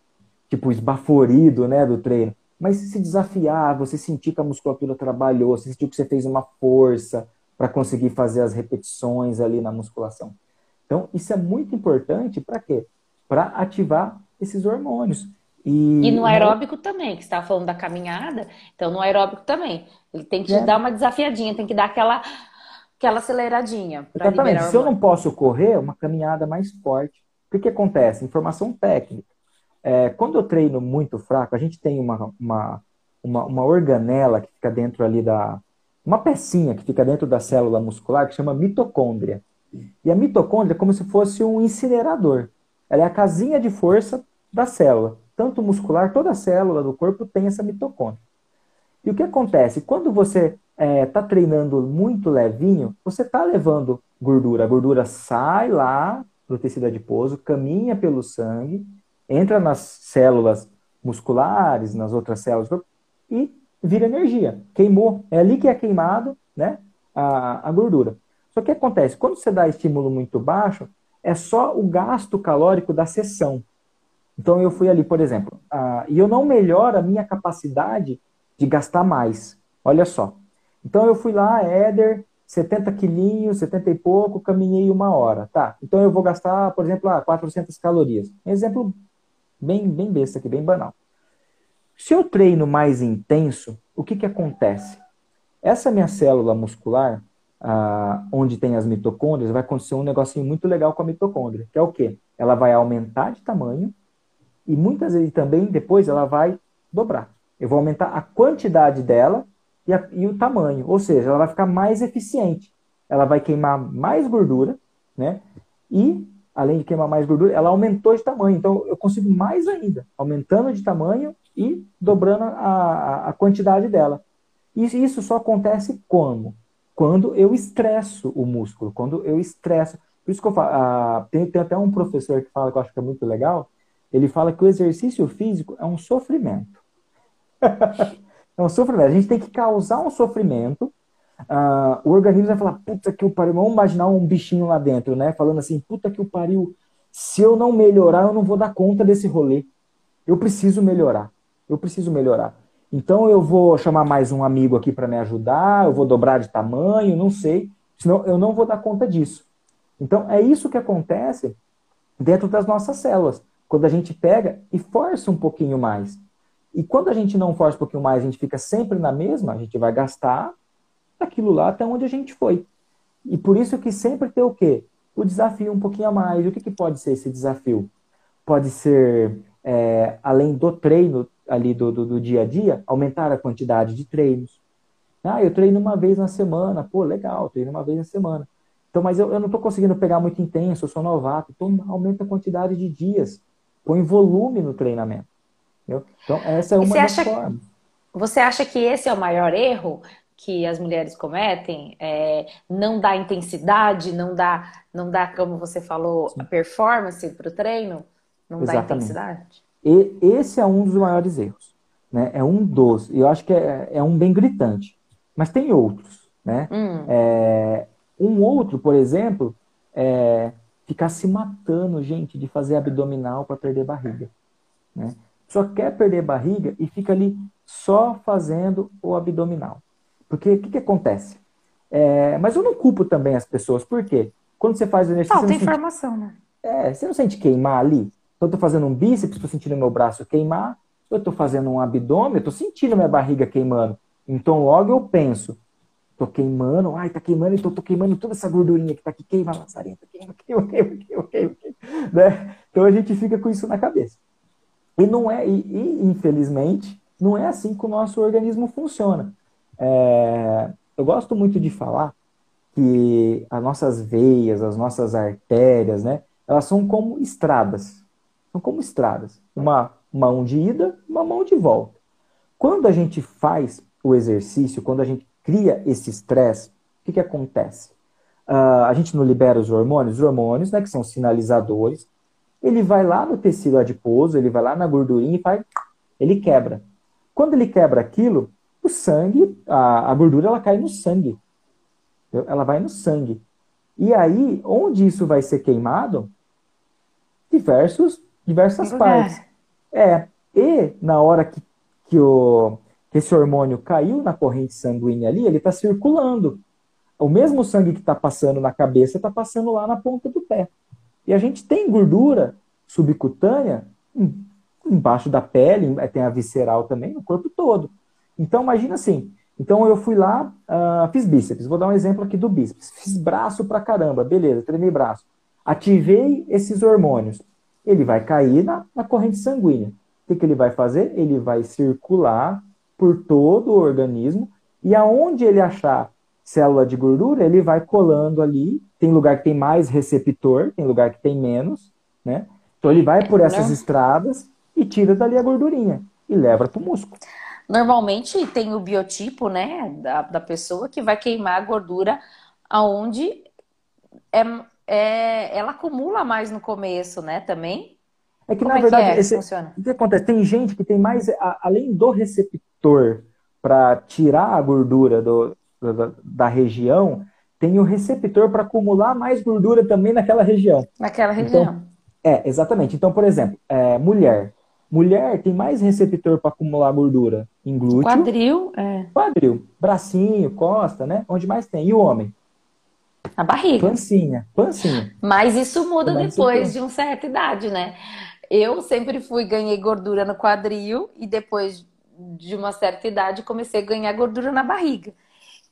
Tipo, esbaforido, né, do treino. Mas se desafiar, você sentir que a musculatura trabalhou, você sentiu que você fez uma força para conseguir fazer as repetições ali na musculação. Então, isso é muito importante para quê? Para ativar esses hormônios. E, E no aeróbico também, que você estava falando da caminhada, então no aeróbico também. Ele tem que É. dar uma desafiadinha, tem que dar aquela, aquela aceleradinha Exatamente. Se eu não posso correr, uma caminhada mais forte. O que, que acontece? Informação técnica. É, quando eu treino muito fraco, a gente tem uma, uma, uma, uma organela que fica dentro ali da. Uma pecinha que fica dentro da célula muscular que chama mitocôndria. E a mitocôndria é como se fosse um incinerador. Ela é a casinha de força da célula. Tanto muscular, toda célula do corpo tem essa mitocôndria. E o que acontece? Quando você está treinando muito levinho, você está levando gordura. A gordura sai lá do tecido adiposo, caminha pelo sangue, entra nas células musculares, nas outras células e vira energia. Queimou. É ali que é queimado né, a, a gordura. Só que acontece? Quando você dá estímulo muito baixo, é só o gasto calórico da sessão. Então eu fui ali, por exemplo, ah, e eu não melhoro a minha capacidade de gastar mais. Olha só. Então eu fui lá, Éder, 70 quilinhos, 70 e pouco, caminhei uma hora. Tá, então eu vou gastar, por exemplo, ah, 400 calorias. Um exemplo bem, bem besta aqui, bem banal. Se eu treino mais intenso, o que, que acontece? Essa minha célula muscular, onde tem as mitocôndrias, vai acontecer um negocinho muito legal com a mitocôndria, que é o quê? ela vai aumentar de tamanho e muitas vezes também depois ela vai dobrar. Eu vou aumentar a quantidade dela e, a, e o tamanho, ou seja, ela vai ficar mais eficiente. Ela vai queimar mais gordura, né? E além de queimar mais gordura, ela aumentou de tamanho. Então eu consigo mais ainda, aumentando de tamanho e dobrando a, a quantidade dela. E isso só acontece como? Quando eu estresso o músculo, quando eu estresso. Por isso que eu falo, ah, tem, tem até um professor que fala que eu acho que é muito legal, ele fala que o exercício físico é um sofrimento. é um sofrimento. A gente tem que causar um sofrimento. Uh, o organismo vai falar, puta que o pariu. Vamos imaginar um bichinho lá dentro, né? Falando assim, puta que o pariu. Se eu não melhorar, eu não vou dar conta desse rolê. Eu preciso melhorar. Eu preciso melhorar. Então eu vou chamar mais um amigo aqui para me ajudar, eu vou dobrar de tamanho, não sei. Senão eu não vou dar conta disso. Então é isso que acontece dentro das nossas células. Quando a gente pega e força um pouquinho mais. E quando a gente não força um pouquinho mais, a gente fica sempre na mesma, a gente vai gastar aquilo lá até onde a gente foi. E por isso que sempre tem o quê? O desafio um pouquinho a mais. O que, que pode ser esse desafio? Pode ser, é, além do treino ali do, do, do, dia a dia, aumentar a quantidade de treinos. Ah, eu treino uma vez na semana. Pô, legal, treino uma vez na semana. Então, mas eu, eu não estou conseguindo pegar muito intenso, eu sou novato. Então, aumenta a quantidade de dias. Põe volume no treinamento. Entendeu? Então, essa é uma das acha, formas. Você acha que esse é o maior erro que as mulheres cometem? É, não dá intensidade, não dá, não dá, como você falou, Sim. a performance para o treino? Não Exatamente. dá intensidade? E esse é um dos maiores erros. Né? É um dos. E eu acho que é, é um bem gritante. Mas tem outros. Né? Hum. É, um outro, por exemplo, é ficar se matando, gente, de fazer abdominal para perder barriga. Né? Só quer perder barriga e fica ali só fazendo o abdominal. Porque o que, que acontece? É, mas eu não culpo também as pessoas, por quê? Quando você faz o exercício. Falta informação, sente... né? É, você não sente queimar ali? Então, eu tô fazendo um bíceps, estou sentindo meu braço queimar. Eu estou fazendo um abdômen, eu estou sentindo minha barriga queimando. Então, logo eu penso, tô queimando, ai, tá queimando, então tô queimando toda essa gordurinha que tá aqui, queima, lazarenta, queima, queima, queima, queima, queima, queima né? Então a gente fica com isso na cabeça. E não é, e, e infelizmente, não é assim que o nosso organismo funciona. É, eu gosto muito de falar que as nossas veias, as nossas artérias, né, elas são como estradas. São como estradas. Uma mão de ida, uma mão de volta. Quando a gente faz o exercício, quando a gente cria esse estresse, o que, que acontece? Uh, a gente não libera os hormônios? Os hormônios, né, que são sinalizadores, ele vai lá no tecido adiposo, ele vai lá na gordurinha e faz, ele quebra. Quando ele quebra aquilo, o sangue, a, a gordura, ela cai no sangue. Ela vai no sangue. E aí, onde isso vai ser queimado? Diversos, diversas partes. É. E na hora que, que o, esse hormônio caiu na corrente sanguínea ali, ele está circulando. O mesmo sangue que está passando na cabeça está passando lá na ponta do pé. E a gente tem gordura subcutânea embaixo da pele, tem a visceral também, no corpo todo. Então, imagina assim. Então, eu fui lá, uh, fiz bíceps. Vou dar um exemplo aqui do bíceps. Fiz braço pra caramba, beleza, treinei braço. Ativei esses hormônios. Ele vai cair na, na corrente sanguínea. O que, que ele vai fazer? Ele vai circular por todo o organismo e aonde ele achar célula de gordura, ele vai colando ali. Tem lugar que tem mais receptor, tem lugar que tem menos, né? Então ele vai por essas Não. estradas e tira dali a gordurinha e leva para o músculo. Normalmente tem o biotipo, né, da, da pessoa que vai queimar a gordura aonde é, é, ela acumula mais no começo, né, também. É que, Como na é verdade, que é esse, funciona? o que acontece? Tem gente que tem mais, além do receptor para tirar a gordura do, da, da região, tem o receptor para acumular mais gordura também naquela região. Naquela região. Então, é, exatamente. Então, por exemplo, é, mulher. Mulher tem mais receptor para acumular gordura em glúteo. Quadril, é. Quadril, bracinho, costa, né? Onde mais tem. E o homem? A barriga. Pancinha, pancinha. Mas isso muda depois de uma certa idade, né? Eu sempre fui, ganhei gordura no quadril e depois de uma certa idade comecei a ganhar gordura na barriga.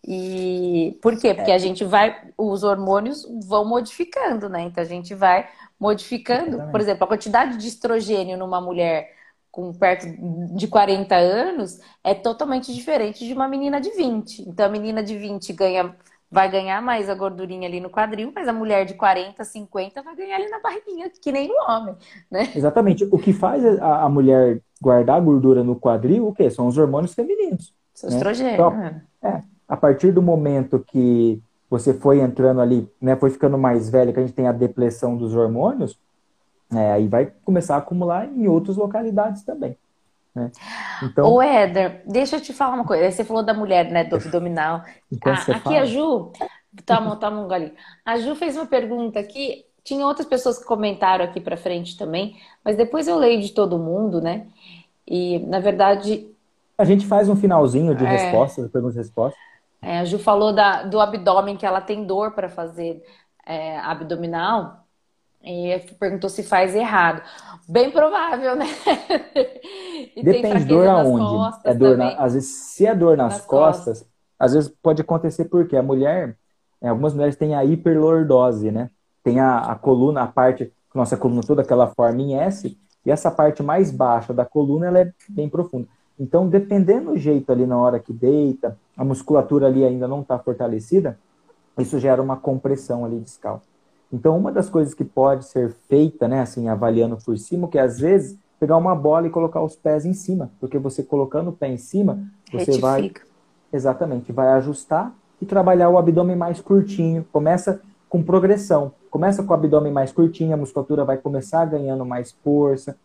E por quê? Porque a gente vai, os hormônios vão modificando, né? Então a gente vai modificando, Exatamente. por exemplo, a quantidade de estrogênio numa mulher com perto de 40 anos é totalmente diferente de uma menina de 20. Então a menina de 20 ganha vai ganhar mais a gordurinha ali no quadril, mas a mulher de 40, 50 vai ganhar ali na barriguinha, que nem o homem, né? Exatamente. O que faz a, a mulher guardar a gordura no quadril, o quê? São os hormônios femininos. São né? estrogênio. Então, né? é, a partir do momento que você foi entrando ali, né, foi ficando mais velho, que a gente tem a depressão dos hormônios, é, aí vai começar a acumular em outras localidades também. Né? Então... Ô, Éder, deixa eu te falar uma coisa. Você falou da mulher, né, do abdominal. Ah, aqui fala... a Ju, toma, toma um golinho. A Ju fez uma pergunta aqui. Tinha outras pessoas que comentaram aqui para frente também, mas depois eu leio de todo mundo, né? E, na verdade. A gente faz um finalzinho de é... respostas, perguntas e respostas. É, a Ju falou da, do abdômen, que ela tem dor para fazer é, abdominal. E perguntou se faz errado. Bem provável, né? Depende dor aonde. É dor na, às vezes, se é dor nas, nas costas, costas, às vezes pode acontecer porque a mulher, é, algumas mulheres têm a hiperlordose, né? Tem a, a coluna, a parte, nossa coluna toda aquela forma em S, e essa parte mais baixa da coluna ela é bem profunda. Então, dependendo do jeito ali na hora que deita, a musculatura ali ainda não está fortalecida, isso gera uma compressão ali discal. Então, uma das coisas que pode ser feita, né, assim, avaliando por cima, que é, às vezes pegar uma bola e colocar os pés em cima, porque você colocando o pé em cima, você Retifica. vai exatamente, vai ajustar e trabalhar o abdômen mais curtinho. Começa com progressão. Começa com o abdômen mais curtinho, a musculatura vai começar ganhando mais força,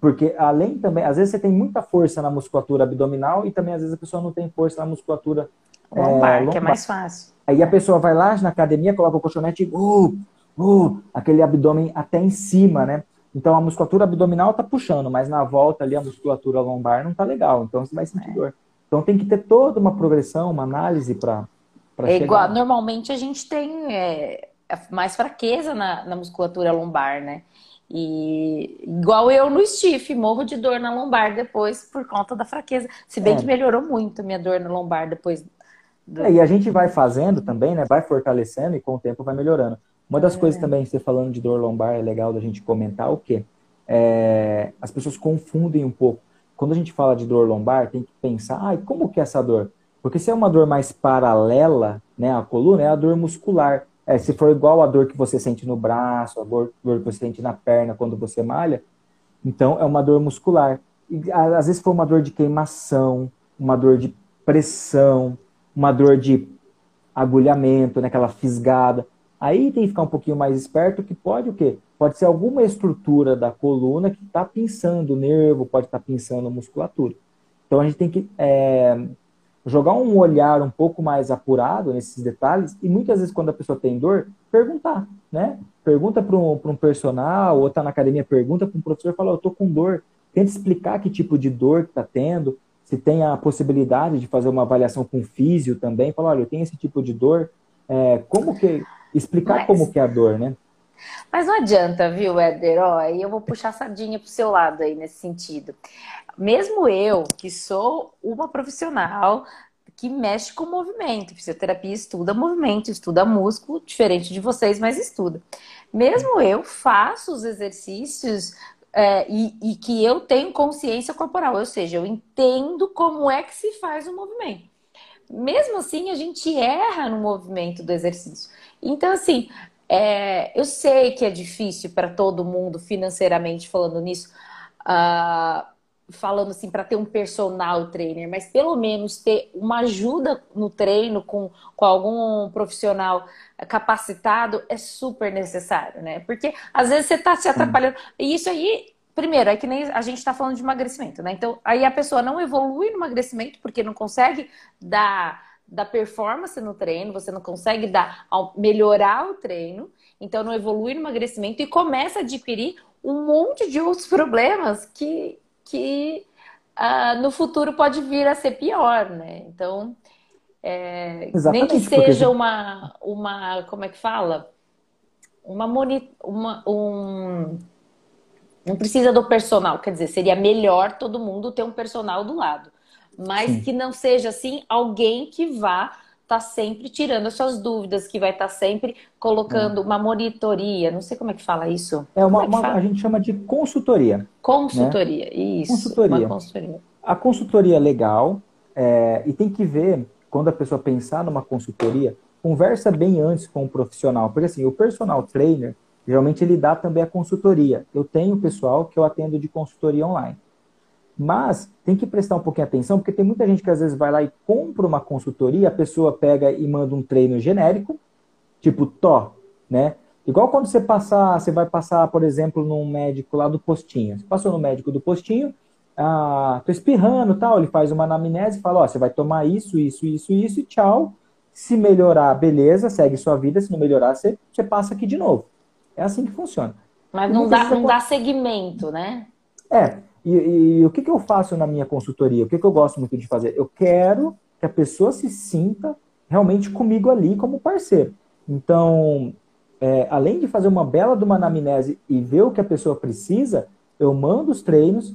porque além também, às vezes você tem muita força na musculatura abdominal e também às vezes a pessoa não tem força na musculatura lombar, é, lombar. que é mais fácil. Aí a pessoa vai lá na academia, coloca o colchonete e uh, uh, aquele abdômen até em cima, né? Então a musculatura abdominal tá puxando, mas na volta ali a musculatura lombar não tá legal, então você vai sentir é. dor. Então tem que ter toda uma progressão, uma análise para é chegar. igual, normalmente a gente tem é, mais fraqueza na, na musculatura lombar, né? E igual eu no stiff, morro de dor na lombar depois por conta da fraqueza. Se bem é. que melhorou muito a minha dor na lombar depois. Do... É, e a gente vai fazendo também, né? Vai fortalecendo e com o tempo vai melhorando. Uma das é. coisas também, você falando de dor lombar, é legal da gente comentar o quê? É, as pessoas confundem um pouco. Quando a gente fala de dor lombar, tem que pensar, ah, como que é essa dor? Porque se é uma dor mais paralela, né, à coluna, é a dor muscular. É, se for igual a dor que você sente no braço, a dor, dor que você sente na perna quando você malha, então é uma dor muscular. E, às vezes for uma dor de queimação, uma dor de pressão, uma dor de agulhamento, né, aquela fisgada. Aí tem que ficar um pouquinho mais esperto que pode o quê? Pode ser alguma estrutura da coluna que está pinçando o nervo, pode estar tá pinçando a musculatura. Então a gente tem que é, jogar um olhar um pouco mais apurado nesses detalhes e muitas vezes quando a pessoa tem dor, perguntar, né? Pergunta para um, um personal ou está na academia, pergunta para um professor, fala, eu estou com dor. Tenta explicar que tipo de dor que está tendo, se tem a possibilidade de fazer uma avaliação com físio também, fala, olha, eu tenho esse tipo de dor, é, como que explicar Mas... como que é a dor, né? Mas não adianta, viu, Éder? Ó, aí eu vou puxar a sardinha pro seu lado aí nesse sentido. Mesmo eu, que sou uma profissional que mexe com movimento, fisioterapia estuda movimento, estuda músculo, diferente de vocês, mas estuda. Mesmo eu faço os exercícios é, e, e que eu tenho consciência corporal, ou seja, eu entendo como é que se faz o movimento. Mesmo assim, a gente erra no movimento do exercício. Então, assim, é, eu sei que é difícil para todo mundo, financeiramente falando nisso, uh, falando assim, para ter um personal trainer, mas pelo menos ter uma ajuda no treino com, com algum profissional capacitado é super necessário, né? Porque às vezes você está se atrapalhando. E isso aí, primeiro, é que nem a gente está falando de emagrecimento, né? Então, aí a pessoa não evolui no emagrecimento porque não consegue dar da performance no treino, você não consegue dar melhorar o treino, então não evolui no emagrecimento e começa a adquirir um monte de outros problemas que, que uh, no futuro pode vir a ser pior, né? Então, é, nem que seja porque... uma, uma, como é que fala? Uma, moni... uma um... não precisa do personal, quer dizer, seria melhor todo mundo ter um personal do lado mas Sim. que não seja assim alguém que vá estar tá sempre tirando as suas dúvidas, que vai estar tá sempre colocando é. uma monitoria, não sei como é que fala isso. É uma, é uma a gente chama de consultoria. Consultoria, né? isso. Consultoria. consultoria. A consultoria é legal, é, e tem que ver, quando a pessoa pensar numa consultoria, conversa bem antes com o profissional, porque assim, o personal trainer, geralmente ele dá também a consultoria. Eu tenho pessoal que eu atendo de consultoria online. Mas tem que prestar um pouquinho atenção, porque tem muita gente que às vezes vai lá e compra uma consultoria, a pessoa pega e manda um treino genérico, tipo TO, né? Igual quando você passar, você vai passar, por exemplo, num médico lá do postinho. Você passou no médico do postinho, ah, tô espirrando tal, ele faz uma anamnese e fala, ó, você vai tomar isso, isso, isso, isso e tchau. Se melhorar, beleza, segue sua vida. Se não melhorar, você, você passa aqui de novo. É assim que funciona. Mas não dá, não dá segmento, né? É. E, e, e, o que, que eu faço na minha consultoria? O que, que eu gosto muito de fazer? Eu quero que a pessoa se sinta realmente comigo ali como parceiro. Então, é, além de fazer uma bela de uma anamnese e ver o que a pessoa precisa, eu mando os treinos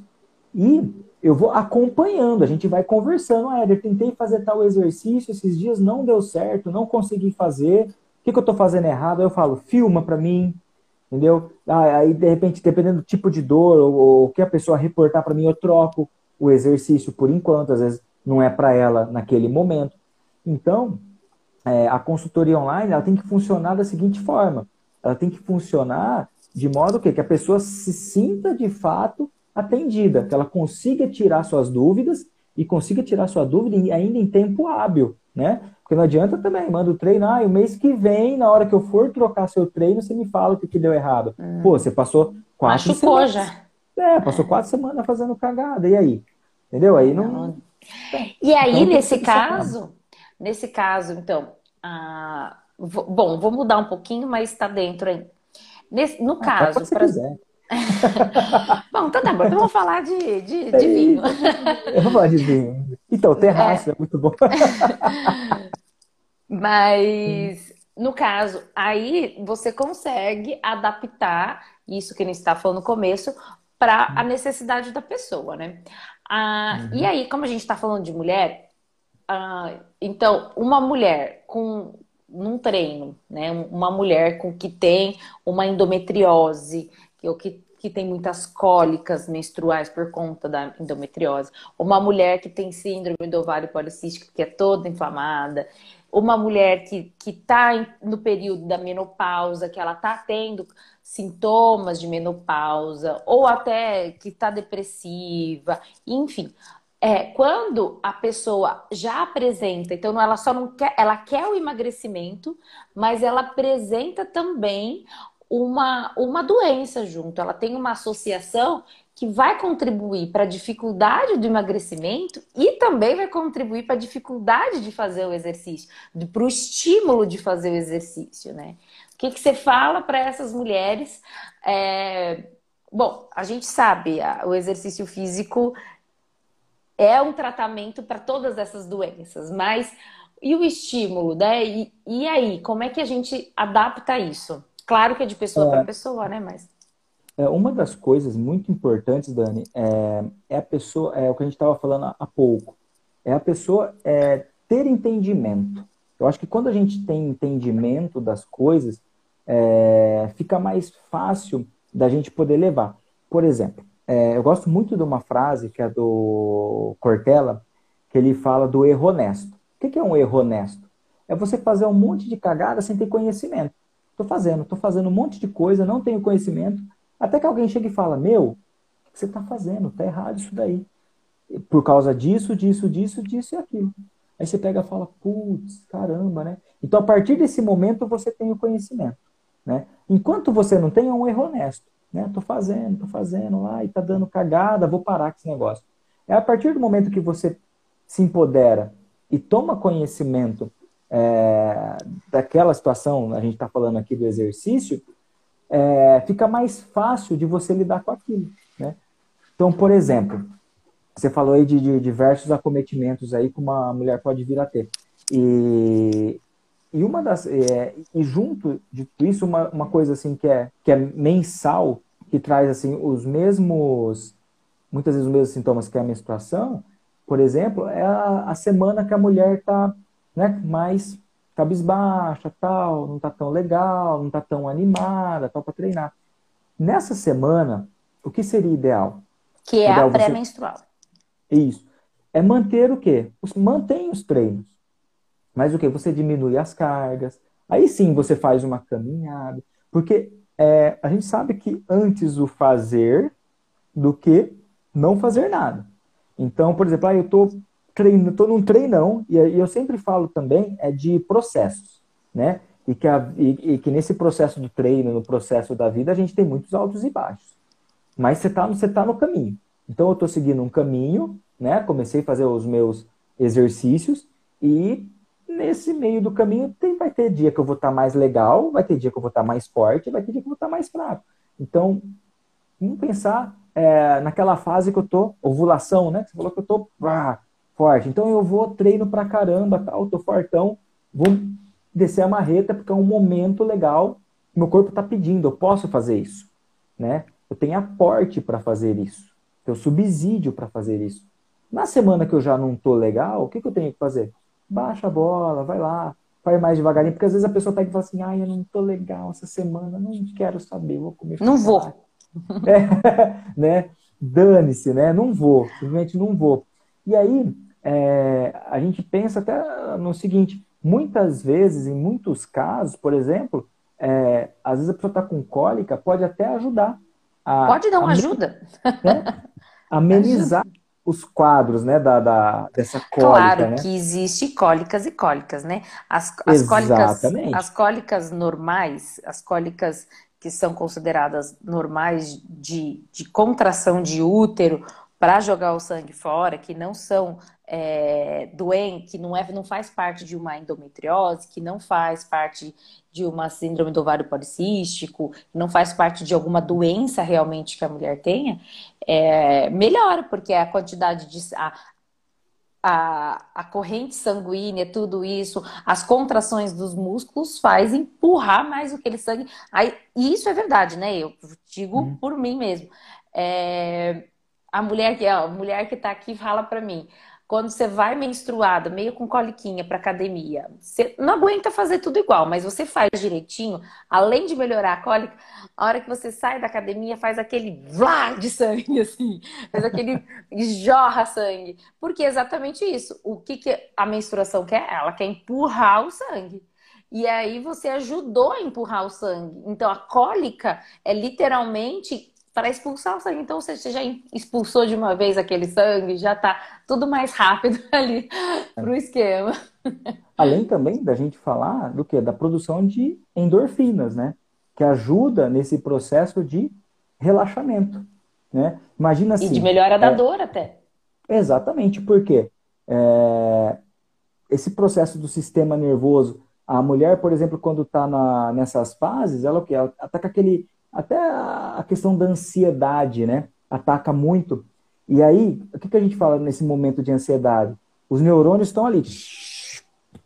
e eu vou acompanhando, a gente vai conversando. Ah, eu tentei fazer tal exercício, esses dias não deu certo, não consegui fazer. O que, que eu estou fazendo errado? Eu falo, filma para mim, entendeu? Ah, aí, de repente, dependendo do tipo de dor ou o que a pessoa reportar para mim, eu troco o exercício por enquanto, às vezes não é para ela naquele momento. Então, é, a consultoria online ela tem que funcionar da seguinte forma: ela tem que funcionar de modo que, que a pessoa se sinta de fato atendida, que ela consiga tirar suas dúvidas e consiga tirar sua dúvida ainda em tempo hábil, né? Porque não adianta também, manda o treino, ah, o mês que vem, na hora que eu for trocar seu treino, você me fala o que, que deu errado. Hum. Pô, você passou quatro Machucou semanas. já. É, passou quatro semanas fazendo cagada, e aí? Entendeu? Aí não... não. E aí, então, nesse caso, nesse caso, então, ah, bom, vou mudar um pouquinho, mas está dentro aí. Nesse, no ah, caso. bom, então tá bom, então vamos falar de, de, de vinho. Eu vou falar de vinho. Então, terraço é, é muito bom. Mas, no caso, aí você consegue adaptar isso que a gente está falando no começo para a necessidade da pessoa, né? Ah, uhum. E aí, como a gente está falando de mulher, ah, então, uma mulher com num treino, né? Uma mulher com que tem uma endometriose, ou que, que tem muitas cólicas menstruais por conta da endometriose, uma mulher que tem síndrome do ovário policístico, que é toda inflamada, uma mulher que está no período da menopausa, que ela está tendo sintomas de menopausa, ou até que está depressiva, enfim. É, quando a pessoa já apresenta, então ela só não quer, ela quer o emagrecimento, mas ela apresenta também uma, uma doença junto, ela tem uma associação que vai contribuir para a dificuldade do emagrecimento e também vai contribuir para a dificuldade de fazer o exercício, para o estímulo de fazer o exercício, né? O que, que você fala para essas mulheres? É... Bom, a gente sabe, o exercício físico é um tratamento para todas essas doenças, mas e o estímulo, né? E, e aí, como é que a gente adapta isso? Claro que é de pessoa é... para pessoa, né? Mas é, uma das coisas muito importantes, Dani, é, é a pessoa, é o que a gente estava falando há pouco, é a pessoa é, ter entendimento. Eu acho que quando a gente tem entendimento das coisas, é, fica mais fácil da gente poder levar. Por exemplo, é, eu gosto muito de uma frase que é do Cortella, que ele fala do erro honesto. O que é um erro honesto? É você fazer um monte de cagada sem ter conhecimento. Estou fazendo, estou fazendo um monte de coisa, não tenho conhecimento, até que alguém chega e fala: Meu, o que você está fazendo? Está errado isso daí. Por causa disso, disso, disso, disso e aquilo. Aí você pega e fala: Putz, caramba, né? Então, a partir desse momento, você tem o conhecimento. Né? Enquanto você não tem, é um erro honesto. Né? Tô fazendo, tô fazendo lá e tá dando cagada, vou parar com esse negócio. É a partir do momento que você se empodera e toma conhecimento é, daquela situação, a gente está falando aqui do exercício, é, fica mais fácil de você lidar com aquilo. Né? Então, por exemplo, você falou aí de, de, diversos acometimentos aí que uma mulher pode vir a ter. E, e uma das é, e junto de tudo isso uma, uma coisa assim que é que é mensal que traz assim os mesmos muitas vezes os mesmos sintomas que a menstruação por exemplo é a, a semana que a mulher está né, mais cabisbaixa, tal, não tá tão legal, não tá tão animada, tal, para treinar. Nessa semana, o que seria ideal? Que é ideal a pré-menstrual. Você... Isso. É manter o quê? Mantém os treinos. Mas o que? Você diminui as cargas. Aí sim você faz uma caminhada. Porque é, a gente sabe que antes o fazer do que não fazer nada. Então, por exemplo, ah, eu estou treino, tô num treinão, e eu sempre falo também é de processos, né? E que, a, e, e que nesse processo do treino, no processo da vida, a gente tem muitos altos e baixos. Mas você está você tá no caminho. Então, eu estou seguindo um caminho, né? Comecei a fazer os meus exercícios e nesse meio do caminho tem, vai ter dia que eu vou estar tá mais legal, vai ter dia que eu vou estar tá mais forte, vai ter dia que eu vou estar tá mais fraco. Então, vamos pensar é, naquela fase que eu tô, ovulação, né? Você falou que eu tô forte. Então eu vou, treino pra caramba, tal, tô fortão, vou descer a marreta porque é um momento legal, meu corpo tá pedindo, eu posso fazer isso, né? Eu tenho aporte para fazer isso, eu subsídio para fazer isso. Na semana que eu já não tô legal, o que, que eu tenho que fazer? baixa a bola, vai lá, faz mais devagarinho, porque às vezes a pessoa pega e fala assim, ai, eu não tô legal essa semana, não quero saber, vou comer Não vou. É, né? Dane-se, né? Não vou, simplesmente não vou. E aí, é, a gente pensa até no seguinte, muitas vezes, em muitos casos, por exemplo, é, às vezes a pessoa está com cólica, pode até ajudar. A, pode dar uma ajuda. Né? Amenizar os quadros, né, da, da dessa cólica, Claro né? que existe cólicas e cólicas, né? As, as cólicas, as cólicas normais, as cólicas que são consideradas normais de, de contração de útero para jogar o sangue fora, que não são é, doentes, que não, é, não faz parte de uma endometriose, que não faz parte de uma síndrome do ovário policístico, que não faz parte de alguma doença realmente que a mulher tenha, é, melhora, porque a quantidade de. A, a, a corrente sanguínea, tudo isso, as contrações dos músculos faz empurrar mais aquele sangue. Aí, e isso é verdade, né? Eu digo uhum. por mim mesmo. É, a mulher que a mulher que tá aqui fala para mim, quando você vai menstruada, meio com coliquinha para academia, você não aguenta fazer tudo igual, mas você faz direitinho, além de melhorar a cólica, a hora que você sai da academia, faz aquele vlá de sangue, assim, faz aquele jorra sangue. Porque é exatamente isso. O que, que a menstruação quer? Ela quer empurrar o sangue. E aí você ajudou a empurrar o sangue. Então a cólica é literalmente para expulsar o sangue. Então você já expulsou de uma vez aquele sangue, já está tudo mais rápido ali para o esquema. Além também da gente falar do que? Da produção de endorfinas, né? Que ajuda nesse processo de relaxamento. Né? Imagina assim. E de assim, melhora da é... dor até. Exatamente, porque é... esse processo do sistema nervoso, a mulher, por exemplo, quando está nessas fases, ela o que? Ela ataca aquele até a questão da ansiedade, né? Ataca muito. E aí, o que, que a gente fala nesse momento de ansiedade? Os neurônios estão ali,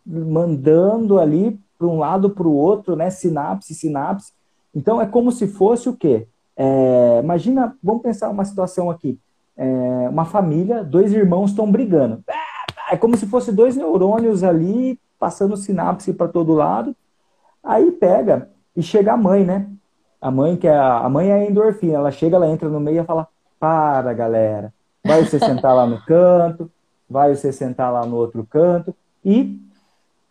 mandando ali para um lado para o outro, né? Sinapse, sinapse. Então, é como se fosse o quê? É, imagina, vamos pensar uma situação aqui. É, uma família, dois irmãos estão brigando. É como se fosse dois neurônios ali, passando sinapse para todo lado. Aí pega e chega a mãe, né? A mãe que é a, a mãe é a endorfina, ela chega, ela entra no meio e fala: "Para, galera. Vai você sentar lá no canto, vai você sentar lá no outro canto e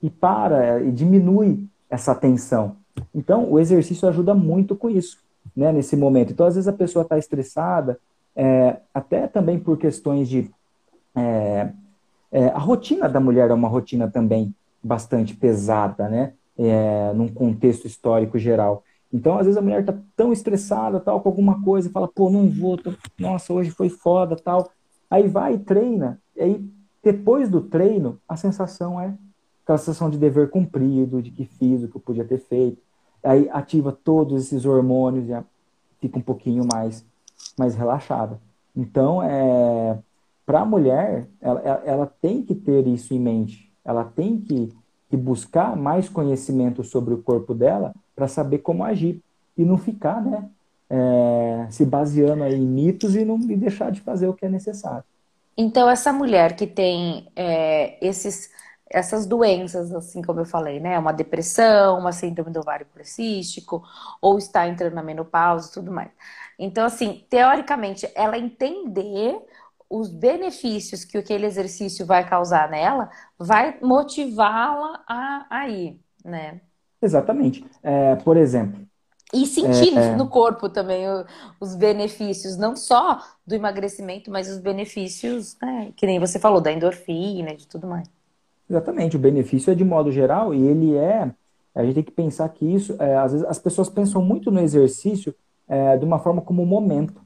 e para e diminui essa tensão. Então, o exercício ajuda muito com isso, né, nesse momento. Então, às vezes a pessoa está estressada, é, até também por questões de é, é, a rotina da mulher é uma rotina também bastante pesada, né? É, num contexto histórico geral. Então, às vezes a mulher está tão estressada, tal, com alguma coisa, fala, pô, não vou, tô... nossa, hoje foi foda, tal. Aí vai e treina, e aí depois do treino, a sensação é aquela sensação de dever cumprido, de que fiz o que eu podia ter feito. Aí ativa todos esses hormônios e fica um pouquinho mais, mais relaxada. Então, é, para a mulher, ela, ela tem que ter isso em mente. Ela tem que, que buscar mais conhecimento sobre o corpo dela para saber como agir e não ficar, né, é, se baseando em mitos e não e deixar de fazer o que é necessário. Então essa mulher que tem é, esses essas doenças, assim como eu falei, né? Uma depressão, uma síndrome do ovário policístico, ou está entrando na menopausa e tudo mais. Então, assim, teoricamente, ela entender os benefícios que aquele exercício vai causar nela, vai motivá-la a, a ir, né? Exatamente. É, por exemplo. E sentir é, no corpo também os benefícios, não só do emagrecimento, mas os benefícios, né, que nem você falou, da endorfina, de tudo mais. Exatamente, o benefício é de modo geral e ele é. A gente tem que pensar que isso, é, às vezes as pessoas pensam muito no exercício é, de uma forma como um momento,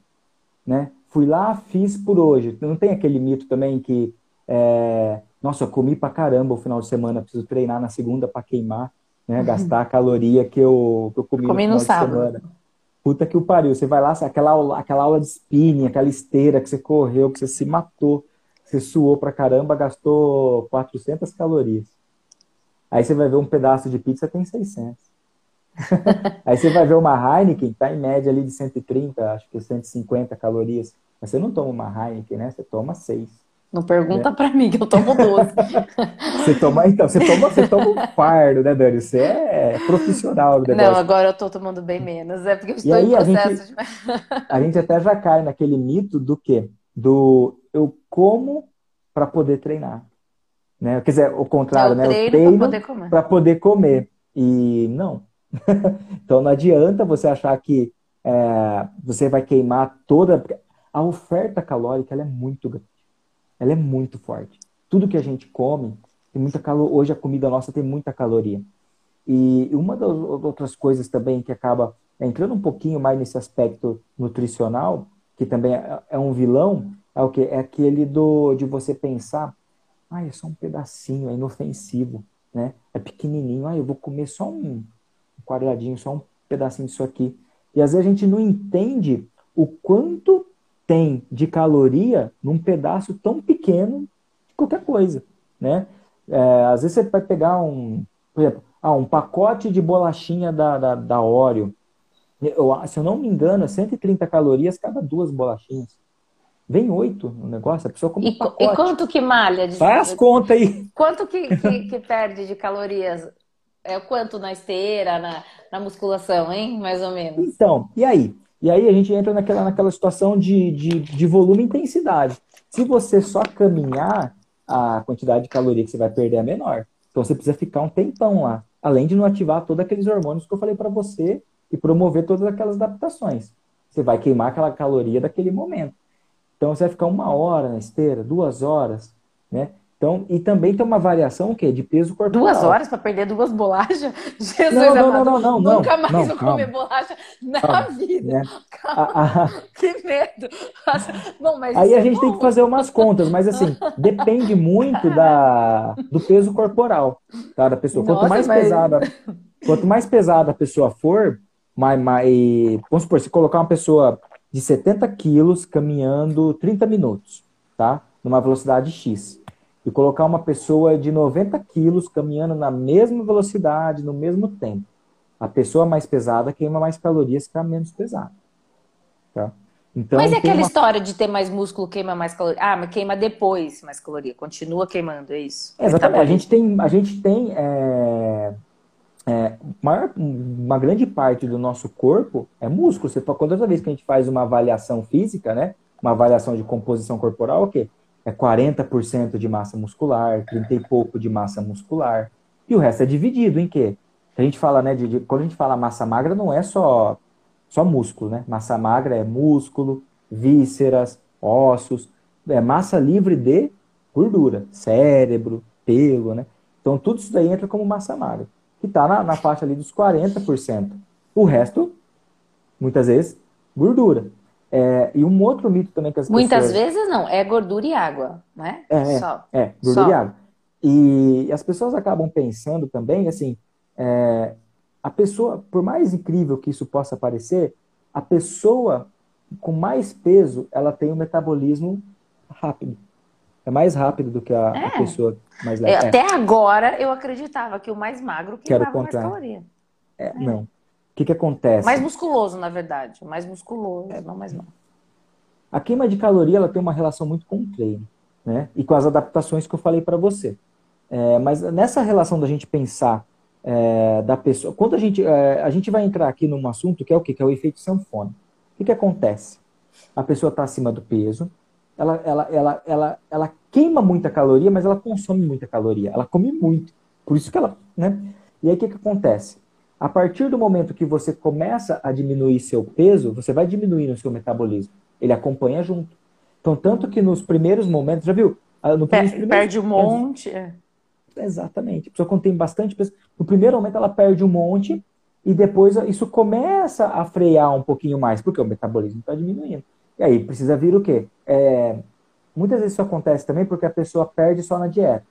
né? Fui lá, fiz por hoje. Não tem aquele mito também que, é, nossa, eu comi pra caramba o final de semana, preciso treinar na segunda para queimar né? Gastar a caloria que eu, que eu comi, comi no, no sábado. Semana. Puta que o pariu. Você vai lá, aquela aula, aquela aula de spinning, aquela esteira que você correu, que você se matou, você suou pra caramba, gastou 400 calorias. Aí você vai ver um pedaço de pizza tem 600. Aí você vai ver uma Heineken, tá em média ali de 130, acho que 150 calorias. Mas você não toma uma Heineken, né? Você toma 6. Não pergunta é. pra mim, que eu tomo 12. você toma, então, você toma, você toma um fardo, né, Dani? Você é profissional do negócio. Não, agora eu tô tomando bem menos. É porque eu estou aí, em processo a gente, de... a gente até já cai naquele mito do quê? Do eu como para poder treinar. Né? Quer dizer, o contrário, eu né? Treino eu treino para poder comer. Para poder comer. E não. então não adianta você achar que é, você vai queimar toda. A oferta calórica ela é muito grande ela é muito forte. Tudo que a gente come tem muita calor. Hoje a comida nossa tem muita caloria. E uma das outras coisas também que acaba entrando um pouquinho mais nesse aspecto nutricional, que também é, é um vilão, é o que é aquele do de você pensar, ah, é só um pedacinho, é inofensivo, né? É pequenininho, ah, eu vou comer só um quadradinho, só um pedacinho disso aqui. E às vezes a gente não entende o quanto tem de caloria num pedaço tão pequeno de qualquer coisa, né? É, às vezes você vai pegar um, por exemplo, ah, um pacote de bolachinha da, da, da Oreo. Eu, se eu não me engano, é 130 calorias cada duas bolachinhas. Vem oito no negócio, a pessoa come e, um pacote. E quanto que malha? De... Faz conta aí. Quanto que, que, que perde de calorias? É quanto na esteira, na, na musculação, hein? Mais ou menos. Então, e aí? E aí a gente entra naquela, naquela situação de, de, de volume e intensidade. Se você só caminhar, a quantidade de caloria que você vai perder é menor. Então você precisa ficar um tempão lá. Além de não ativar todos aqueles hormônios que eu falei para você e promover todas aquelas adaptações. Você vai queimar aquela caloria daquele momento. Então você vai ficar uma hora na esteira, duas horas, né? Então, e também tem uma variação o quê? de peso corporal. Duas horas para perder duas bolachas? Jesus não, não, amado, não, não, não, Nunca mais não, vou comer bolacha na calma, vida. Né? Calma. que medo. Bom, mas Aí a é gente bom. tem que fazer umas contas, mas assim, depende muito da, do peso corporal tá, da pessoa. Nossa, quanto mais mas... pesada, quanto mais pesada a pessoa for, mais, mais, vamos supor, se colocar uma pessoa de 70 quilos caminhando 30 minutos, tá? Numa velocidade X e colocar uma pessoa de 90 quilos caminhando na mesma velocidade, no mesmo tempo. A pessoa mais pesada queima mais calorias que a menos pesada. Tá? Então, mas é aquela uma... história de ter mais músculo queima mais caloria. Ah, mas queima depois mais caloria. Continua queimando, é isso? exatamente. A gente tem, a gente tem é, é, maior, uma grande parte do nosso corpo é músculo. Você, toda vez que a gente faz uma avaliação física, né? Uma avaliação de composição corporal, o quê? É 40% de massa muscular, 30 e pouco de massa muscular. E o resto é dividido em quê? A gente fala, né, de, de, quando a gente fala massa magra, não é só, só músculo, né? Massa magra é músculo, vísceras, ossos, é massa livre de gordura, cérebro, pelo, né? Então tudo isso daí entra como massa magra, que está na, na faixa ali dos 40%. O resto, muitas vezes, gordura. É, e um outro mito também que as Muitas pessoas... vezes não, é gordura e água, né? É, é Só. é gordura Só. e água. E as pessoas acabam pensando também, assim, é, a pessoa, por mais incrível que isso possa parecer, a pessoa com mais peso, ela tem um metabolismo rápido. É mais rápido do que a, é. a pessoa mais leve. É, até agora eu acreditava que o mais magro queimava mais caloria. É, não que, que acontece? Mais musculoso, na verdade. Mais musculoso, é. não mais não. A queima de caloria ela tem uma relação muito com o treino, né? E com as adaptações que eu falei para você. É, mas nessa relação da gente pensar é, da pessoa, quando a gente, é, a gente vai entrar aqui num assunto que é o quê? Que é o efeito sanfona. O que, que acontece? A pessoa está acima do peso, ela, ela, ela, ela, ela queima muita caloria, mas ela consome muita caloria. Ela come muito. Por isso que ela, né? E aí o que, que acontece? A partir do momento que você começa a diminuir seu peso, você vai diminuindo o seu metabolismo. Ele acompanha junto. Então, tanto que nos primeiros momentos, já viu? Ah, no, per perde um monte. É. Exatamente. A pessoa tem bastante peso, no primeiro momento ela perde um monte e depois isso começa a frear um pouquinho mais, porque o metabolismo está diminuindo. E aí precisa vir o quê? É, muitas vezes isso acontece também porque a pessoa perde só na dieta,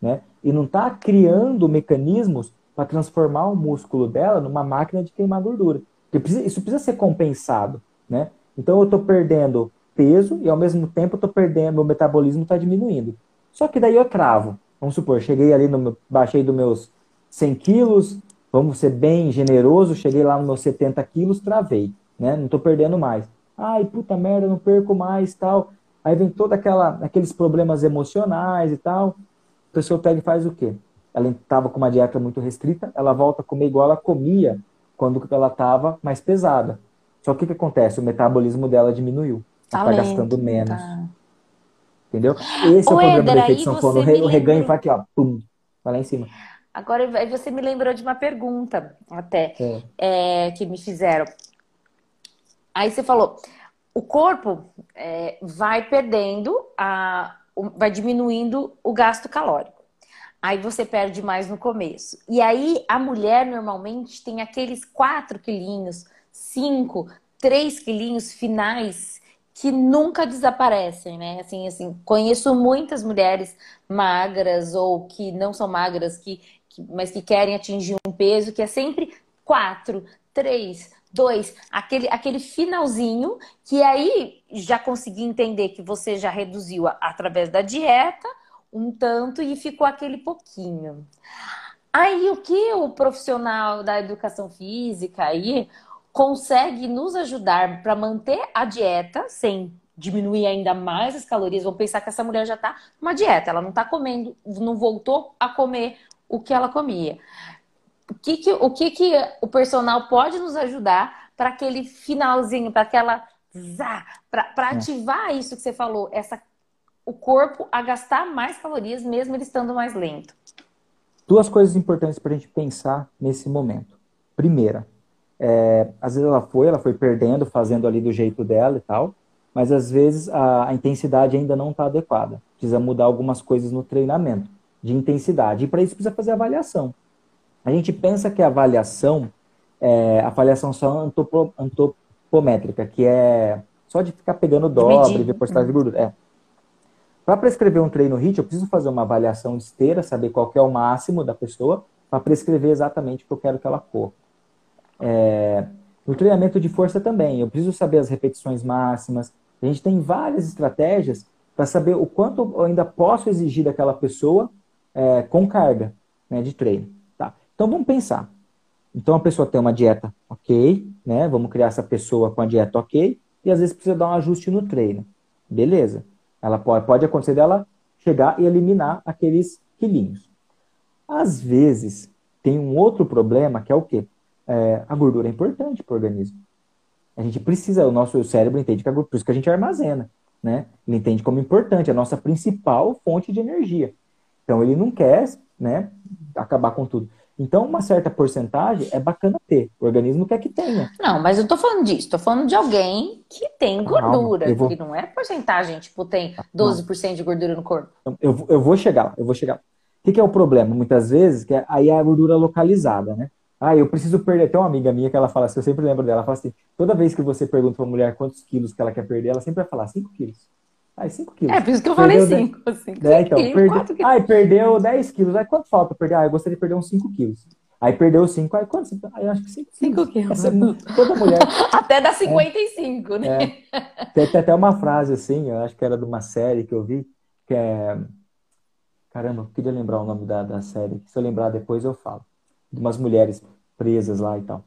né? E não está criando mecanismos para transformar o músculo dela numa máquina de queimar gordura. Precisa, isso precisa ser compensado, né? Então eu estou perdendo peso e ao mesmo tempo estou perdendo, meu metabolismo está diminuindo. Só que daí eu travo. Vamos supor, cheguei ali no baixei dos meus 100 quilos, vamos ser bem generoso, cheguei lá nos meus 70 quilos, travei, né? Não estou perdendo mais. Ai, puta merda, não perco mais, tal. Aí vem toda aquela aqueles problemas emocionais e tal. A pessoa pega e faz o quê? Ela estava com uma dieta muito restrita, ela volta a comer igual ela comia quando ela estava mais pesada. Só que o que acontece? O metabolismo dela diminuiu. Ela está gastando menos. Tá. Entendeu? Esse Ô, é o problema Éder, da efeito sanfona. O reganho vai aqui, ó, pum, vai lá em cima. Agora você me lembrou de uma pergunta até é. É, que me fizeram. Aí você falou, o corpo é, vai perdendo, a, vai diminuindo o gasto calórico. Aí você perde mais no começo. E aí a mulher normalmente tem aqueles 4 quilinhos, 5, 3 quilinhos finais que nunca desaparecem, né? Assim, assim, conheço muitas mulheres magras ou que não são magras, que, que mas que querem atingir um peso que é sempre 4, 3, 2, aquele, aquele finalzinho que aí já consegui entender que você já reduziu a, através da dieta um tanto e ficou aquele pouquinho. Aí o que o profissional da educação física aí consegue nos ajudar para manter a dieta sem diminuir ainda mais as calorias? Vamos pensar que essa mulher já está numa dieta, ela não está comendo, não voltou a comer o que ela comia. O que, que, o, que, que o personal pode nos ajudar para aquele finalzinho, para aquela para é. ativar isso que você falou, essa o corpo a gastar mais calorias, mesmo ele estando mais lento? Duas coisas importantes para a gente pensar nesse momento. Primeira, é, às vezes ela foi, ela foi perdendo, fazendo ali do jeito dela e tal, mas às vezes a, a intensidade ainda não está adequada. Precisa mudar algumas coisas no treinamento de intensidade. E para isso precisa fazer avaliação. A gente pensa que a avaliação é a avaliação só antopo, antropométrica, que é só de ficar pegando dobre, ver porcentagem de gordura. É. Para prescrever um treino HIIT, eu preciso fazer uma avaliação esteira, saber qual é o máximo da pessoa, para prescrever exatamente o que eu quero que ela corra. É, no treinamento de força também, eu preciso saber as repetições máximas. A gente tem várias estratégias para saber o quanto eu ainda posso exigir daquela pessoa é, com carga né, de treino. Tá? Então vamos pensar. Então a pessoa tem uma dieta ok, né? Vamos criar essa pessoa com a dieta ok, e às vezes precisa dar um ajuste no treino. Beleza. Ela pode, pode acontecer dela chegar e eliminar aqueles quilinhos. Às vezes, tem um outro problema que é o quê? É, a gordura é importante para o organismo. A gente precisa, o nosso cérebro entende que a gordura, por isso que a gente armazena, né? Ele entende como importante, a nossa principal fonte de energia. Então ele não quer, né, acabar com tudo. Então, uma certa porcentagem é bacana ter. O organismo quer que tenha. Não, mas eu tô falando disso. Tô falando de alguém que tem gordura. Vou... Que não é porcentagem, tipo, tem 12% não. de gordura no corpo. Eu, eu vou chegar eu vou chegar. O que, que é o problema? Muitas vezes, que é, aí é a gordura localizada, né? Ah, eu preciso perder. Tem uma amiga minha que ela fala assim, eu sempre lembro dela, ela fala assim, toda vez que você pergunta pra uma mulher quantos quilos que ela quer perder, ela sempre vai falar 5 quilos. Ai, 5 quilos. É, por isso que eu falei 5. É, então, perde... Ai, perdeu 10 quilos. Aí quanto falta perder? Ah, eu gostaria de perder uns 5 quilos. Aí perdeu 5, aí quanto? Aí eu acho que 5 5 quilos. Toda mulher. até dá 55, é, né? É. Tem, tem, até uma frase assim, eu acho que era de uma série que eu vi, que é. Caramba, eu queria lembrar o nome da, da série. Se eu lembrar depois eu falo. De umas mulheres presas lá e tal.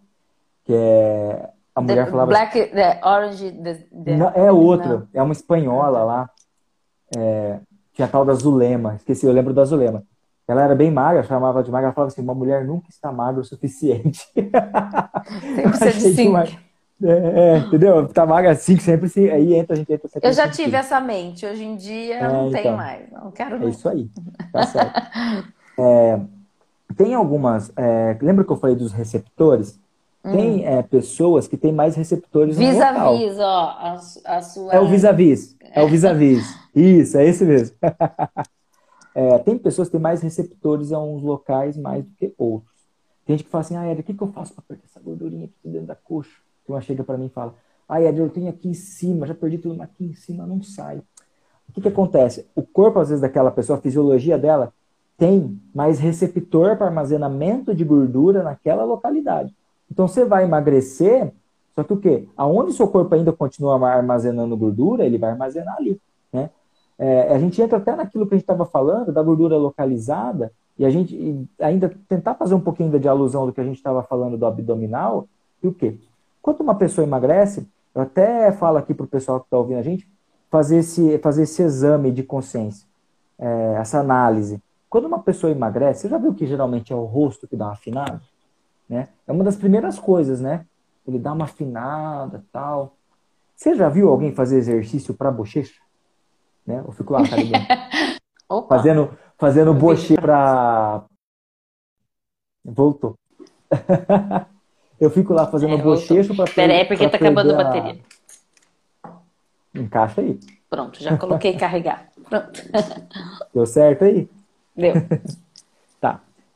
Que é a mulher the falava. Black, the Orange. The, the... Não, é outra, não. é uma espanhola lá. É, tinha a tal da Zulema, esqueci, eu lembro da Zulema. Ela era bem magra, chamava de magra, ela falava assim, uma mulher nunca está magra o suficiente. Sempre precisa de cinco. É, é, entendeu? Tá magra assim, sempre sim. Aí entra, a gente entra. Eu já tive essa mente, hoje em dia é, não então, tem mais. Não quero É isso aí, tá certo. é, tem algumas. É, lembra que eu falei dos receptores? Hum. Tem é, pessoas que têm mais receptores vis no local. Vis-a-vis, ó, a, a, sua... É o vis-a-vis, é o vis-a-vis. Isso, é esse mesmo. é, tem pessoas que têm mais receptores a uns locais mais do que outros. Tem gente que fala assim, ah, Ed, o que, que eu faço para perder essa gordurinha aqui dentro da coxa? uma chega para mim e fala, ah, Ed, eu tenho aqui em cima, já perdi tudo, mas aqui em cima não sai. O que, que acontece? O corpo, às vezes, daquela pessoa, a fisiologia dela, tem mais receptor para armazenamento de gordura naquela localidade. Então você vai emagrecer, só que o quê? Aonde seu corpo ainda continua armazenando gordura, ele vai armazenar ali. Né? É, a gente entra até naquilo que a gente estava falando, da gordura localizada, e a gente ainda tentar fazer um pouquinho de alusão do que a gente estava falando do abdominal, e o quê? Quando uma pessoa emagrece, eu até falo aqui para o pessoal que está ouvindo a gente, fazer esse, fazer esse exame de consciência, é, essa análise. Quando uma pessoa emagrece, você já viu que geralmente é o rosto que dá uma afinada? Né? É uma das primeiras coisas, né? Ele dá uma afinada tal. Você já viu alguém fazer exercício para bochecha? Né? Eu fico lá, tá fazendo, fazendo bochecha para. Voltou. Eu fico lá fazendo é, bochecho para Pera aí, porque tá acabando a bateria. Encaixa aí. Pronto, já coloquei carregar. Pronto. Deu certo aí? Deu.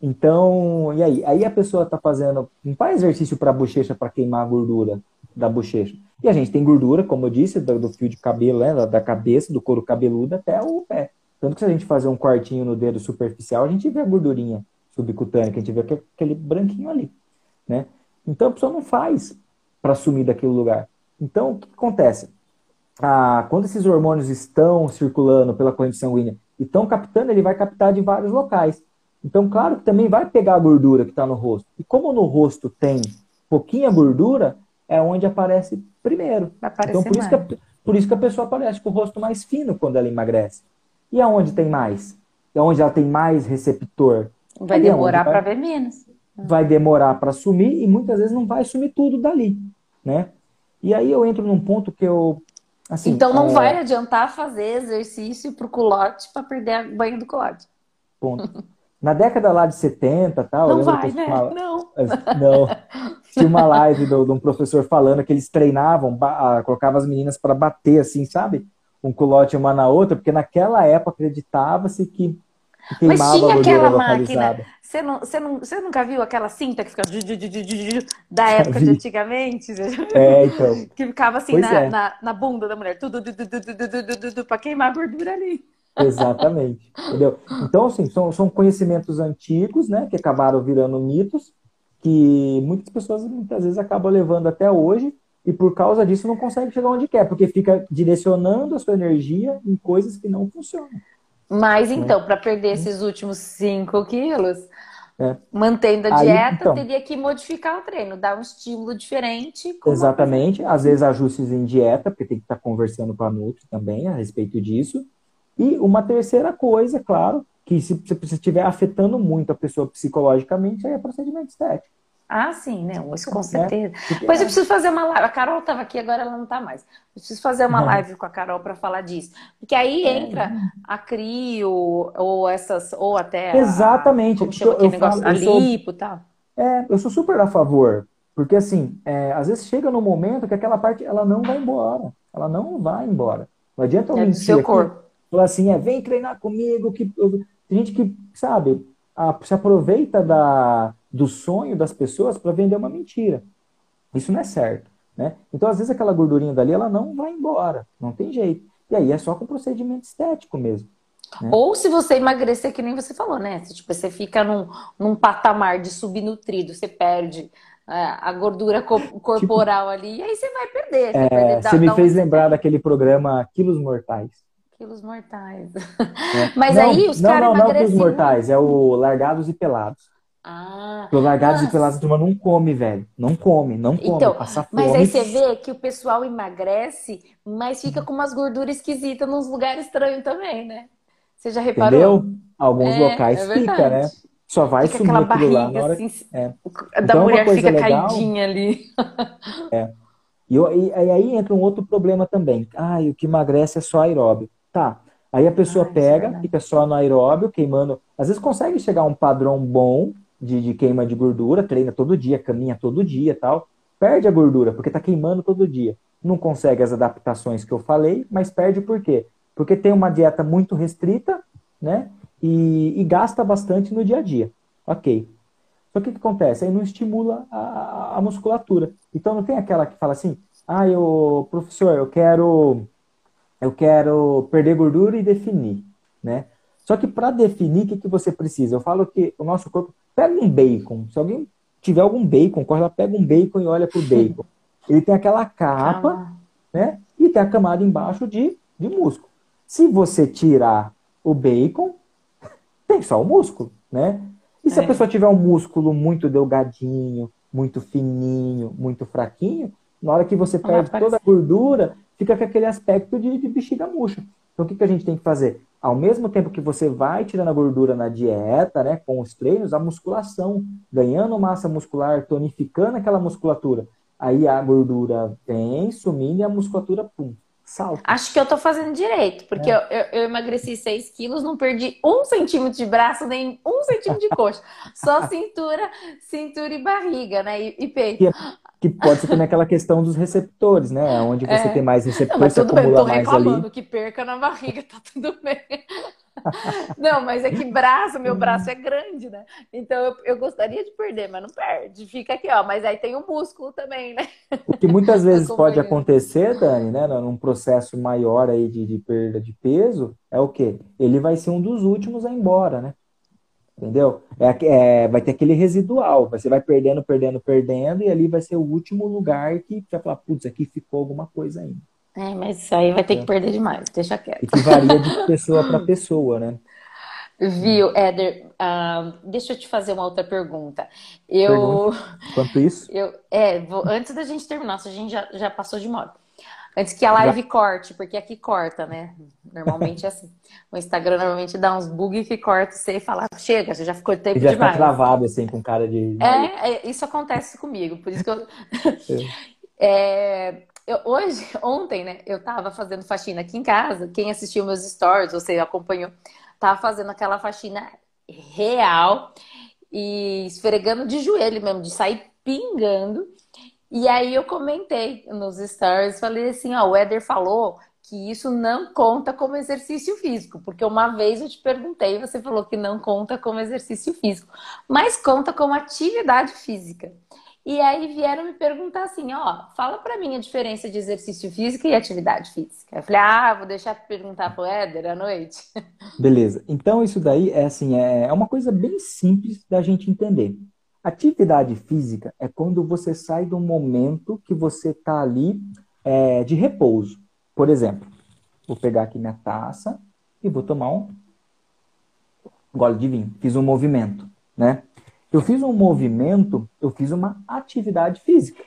Então, e aí? Aí a pessoa tá fazendo. Não faz exercício para bochecha para queimar a gordura da bochecha. E a gente tem gordura, como eu disse, do, do fio de cabelo, né? Da cabeça, do couro cabeludo até o pé. Tanto que se a gente fazer um cortinho no dedo superficial, a gente vê a gordurinha subcutânea, que a gente vê aquele branquinho ali, né? Então a pessoa não faz para sumir daquele lugar. Então o que acontece? Ah, quando esses hormônios estão circulando pela corrente sanguínea e estão captando, ele vai captar de vários locais. Então, claro que também vai pegar a gordura que está no rosto. E como no rosto tem pouquinha gordura, é onde aparece primeiro. então, por isso, a, por isso, que a, pessoa aparece com o rosto mais fino quando ela emagrece. E aonde tem mais? É onde ela tem mais receptor. Vai Ali demorar para ver menos vai demorar para sumir e muitas vezes não vai sumir tudo dali, né? E aí eu entro num ponto que eu assim, Então não é... vai adiantar fazer exercício pro culote para perder o banho do culote. Ponto. Na década lá de 70, tal, não vai, né? Uma... Não. Não. Tinha uma live de um professor falando que eles treinavam, colocavam as meninas para bater assim, sabe? Um culote uma na outra, porque naquela época acreditava-se que Mas tinha aquela máquina. Você, não, você, não, você nunca viu aquela cinta que fica da época de antigamente? É, então. Que ficava assim na, é. na, na, bunda da mulher, tudo para queimar a gordura ali. Exatamente. Entendeu? Então, assim, são, são conhecimentos antigos, né, que acabaram virando mitos, que muitas pessoas muitas vezes acabam levando até hoje, e por causa disso não consegue chegar onde quer, porque fica direcionando a sua energia em coisas que não funcionam. Mas né? então, para perder esses últimos 5 quilos, é. mantendo a Aí, dieta, então, teria que modificar o treino, dar um estímulo diferente. Exatamente. Às vezes ajustes em dieta, porque tem que estar tá conversando com a Nutri também a respeito disso. E uma terceira coisa, claro, que se você estiver afetando muito a pessoa psicologicamente, aí é procedimento estético. Ah, sim, né? Isso com certeza. É, Pois eu preciso fazer uma live. A Carol estava aqui, agora ela não está mais. Eu preciso fazer uma live com a Carol para falar disso. Porque aí é. entra a CRIO, ou essas, ou até. Exatamente. A, como chama aquele eu negócio? Falo, a lipo e tal. É, eu sou super a favor. Porque assim, é, às vezes chega no momento que aquela parte ela não vai embora. Ela não vai embora. Não adianta eu é mentir. seu corpo. Falar assim, é, vem treinar comigo. Que. Tem gente que, sabe, a, se aproveita da do sonho das pessoas para vender uma mentira. Isso não é certo. Né? Então, às vezes, aquela gordurinha dali, ela não vai embora. Não tem jeito. E aí é só com procedimento estético mesmo. Né? Ou se você emagrecer, que nem você falou, né? Se, tipo, você fica num, num patamar de subnutrido, você perde é, a gordura co corporal tipo, ali, e aí você vai perder. Você, é, perder, você me fez lembrar daquele programa Quilos Mortais. Quilos Mortais. É. Mas não, aí os caras emagrecem... Não, não, não Quilos Mortais, é o Largados e Pelados. Ah, Porque largados e pelados, a turma não come, velho. Não come, não come. Então, passa fome. Mas aí você vê que o pessoal emagrece, mas fica com umas gorduras esquisitas nos lugares estranhos também, né? Você já reparou? Entendeu? Alguns é, locais é fica, né? Só vai fica sumir aquilo lá na hora. Assim, é. Da então, mulher fica legal, caidinha ali. É. E, e, aí entra um outro problema também. Ah, o que emagrece é só aeróbio. Tá. Aí a pessoa ah, pega, é fica só no aeróbio, queimando. Às vezes consegue chegar a um padrão bom de, de queima de gordura, treina todo dia, caminha todo dia tal. Perde a gordura, porque tá queimando todo dia. Não consegue as adaptações que eu falei, mas perde por quê? Porque tem uma dieta muito restrita, né? E, e gasta bastante no dia a dia. Ok. Só que o que acontece? Aí não estimula a, a, musculatura. Então não tem aquela que fala assim, ah, eu, professor, eu quero eu quero perder gordura e definir, né? Só que para definir, o que, que você precisa? Eu falo que o nosso corpo pega um bacon. Se alguém tiver algum bacon, lá, pega um bacon e olha pro bacon. Ele tem aquela capa, ah. né? E tem a camada embaixo de, de músculo. Se você tirar o bacon, tem só o músculo, né? E se é. a pessoa tiver um músculo muito delgadinho, muito fininho, muito fraquinho, na hora que você perde toda a gordura, fica com aquele aspecto de, de bexiga murcha. Então, o que, que a gente tem que fazer? Ao mesmo tempo que você vai tirando a gordura na dieta, né, com os treinos, a musculação, ganhando massa muscular, tonificando aquela musculatura. Aí a gordura vem sumindo e a musculatura, pum, salto. Acho que eu tô fazendo direito, porque é. eu, eu, emagreci 6 quilos, não perdi um centímetro de braço, nem um centímetro de coxa. Só cintura, cintura e barriga, né? E, e peito. Que, que, pode ser também aquela questão dos receptores, né? Onde você é. tem mais receptores, não, mas tudo bem, tô reclamando que perca na barriga, tá tudo bem. não, mas é que braço, meu braço é grande, né? Então eu, eu gostaria de perder, mas não perde. Fica aqui, ó. Mas aí tem o músculo também, né? O que muitas vezes pode acontecer, Dani, né? Num processo maior aí de, de perda de peso, é o quê? Ele vai ser um dos últimos a ir embora, né? Entendeu? É, é, vai ter aquele residual. Você vai perdendo, perdendo, perdendo, e ali vai ser o último lugar que vai falar, putz, aqui ficou alguma coisa ainda. É, mas isso aí vai ter que perder demais, deixa quieto. E que varia de pessoa para pessoa, né? Viu, Éder? Uh, deixa eu te fazer uma outra pergunta. Eu. Quanto isso? Eu, é, vou, antes da gente terminar, a gente já, já passou de modo. Antes que a live corte, porque aqui corta, né? Normalmente é assim. O Instagram normalmente dá uns bugs que corta você e fala, chega, você já ficou tempo já demais. Já fica travado, assim, com cara de... É, é, isso acontece comigo, por isso que eu... é, eu, hoje, ontem, né, eu tava fazendo faxina aqui em casa. Quem assistiu meus stories, você acompanhou, tava fazendo aquela faxina real e esfregando de joelho mesmo, de sair pingando. E aí eu comentei nos stories, falei assim, ó, o Éder falou que isso não conta como exercício físico, porque uma vez eu te perguntei, você falou que não conta como exercício físico, mas conta como atividade física. E aí vieram me perguntar assim, ó, fala para mim a diferença de exercício físico e atividade física. Eu falei, ah, vou deixar para perguntar pro Éder à noite. Beleza. Então isso daí é assim, é, é uma coisa bem simples da gente entender. Atividade física é quando você sai do momento que você está ali é, de repouso. Por exemplo, vou pegar aqui minha taça e vou tomar um gole de vinho. Fiz um movimento, né? Eu fiz um movimento, eu fiz uma atividade física.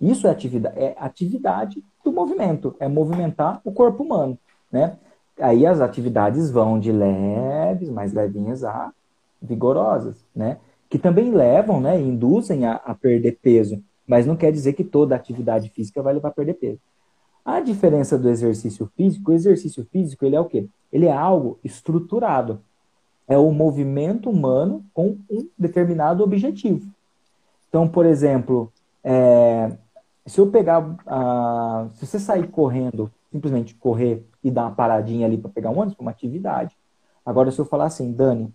Isso é atividade, é atividade do movimento, é movimentar o corpo humano, né? Aí as atividades vão de leves, mais levinhas a vigorosas, né? Que também levam, né, induzem a, a perder peso, mas não quer dizer que toda atividade física vai levar a perder peso. A diferença do exercício físico, o exercício físico, ele é o quê? Ele é algo estruturado é o movimento humano com um determinado objetivo. Então, por exemplo, é, se eu pegar, se você sair correndo, simplesmente correr e dar uma paradinha ali para pegar um ônibus, uma atividade. Agora, se eu falar assim, Dani,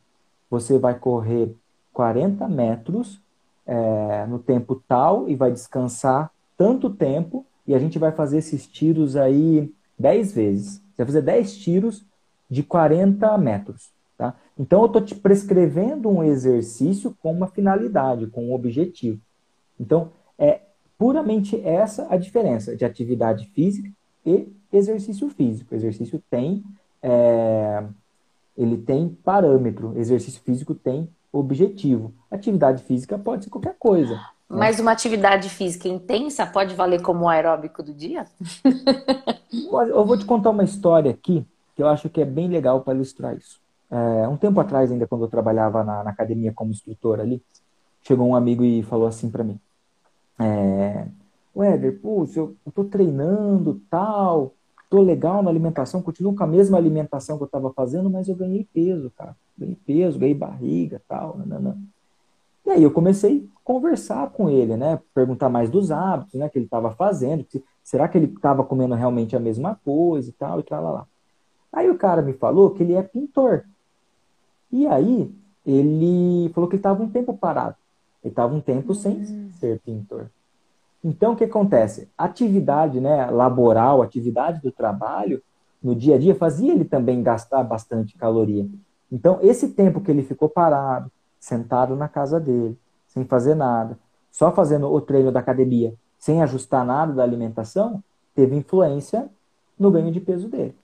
você vai correr 40 metros é, no tempo tal e vai descansar tanto tempo e a gente vai fazer esses tiros aí 10 vezes. Você vai fazer 10 tiros de 40 metros. Tá? Então, eu estou te prescrevendo um exercício com uma finalidade, com um objetivo. Então, é puramente essa a diferença de atividade física e exercício físico. O exercício tem, é, ele tem parâmetro, exercício físico tem objetivo. Atividade física pode ser qualquer coisa. Né? Mas uma atividade física intensa pode valer como aeróbico do dia? eu vou te contar uma história aqui que eu acho que é bem legal para ilustrar isso. É, um tempo atrás, ainda quando eu trabalhava na, na, academia como instrutor ali, chegou um amigo e falou assim para mim: é, Éder, putz, eu, eu tô treinando, tal, tô legal na alimentação, continuo com a mesma alimentação que eu estava fazendo, mas eu ganhei peso, cara. Ganhei peso, ganhei barriga, tal, nananã. E aí eu comecei a conversar com ele, né? Perguntar mais dos hábitos, né? Que ele estava fazendo. será que ele estava comendo realmente a mesma coisa e tal, e tal, lá, lá. Aí o cara me falou que ele é pintor. E aí ele falou que ele estava um tempo parado. Ele estava um tempo sem uhum. ser pintor. Então, o que acontece? Atividade né, laboral, atividade do trabalho, no dia a dia, fazia ele também gastar bastante caloria. Então, esse tempo que ele ficou parado, sentado na casa dele, sem fazer nada, só fazendo o treino da academia, sem ajustar nada da alimentação, teve influência no ganho de peso dele.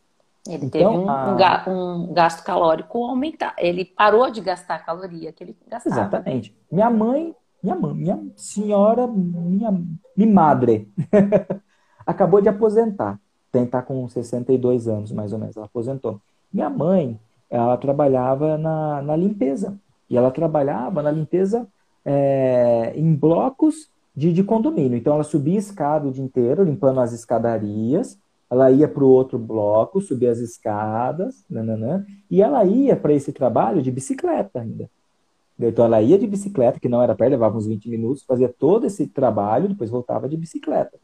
Ele então, teve um, a... um, gasto calórico aumentar. Ele parou de gastar a caloria que ele gastava. Exatamente. Minha mãe, minha mãe, minha senhora, minha, minha madre, acabou de aposentar. Tem tá com 62 anos, mais ou menos. Ela aposentou. Minha mãe, ela trabalhava na, na limpeza. E ela trabalhava na limpeza é, em blocos de, de condomínio. Então, ela subia escada o dia inteiro, limpando as escadarias ela ia para o outro bloco, subia as escadas, nananã, e ela ia para esse trabalho de bicicleta ainda. Então ela ia de bicicleta, que não era perto, levava uns 20 minutos, fazia todo esse trabalho, depois voltava de bicicleta.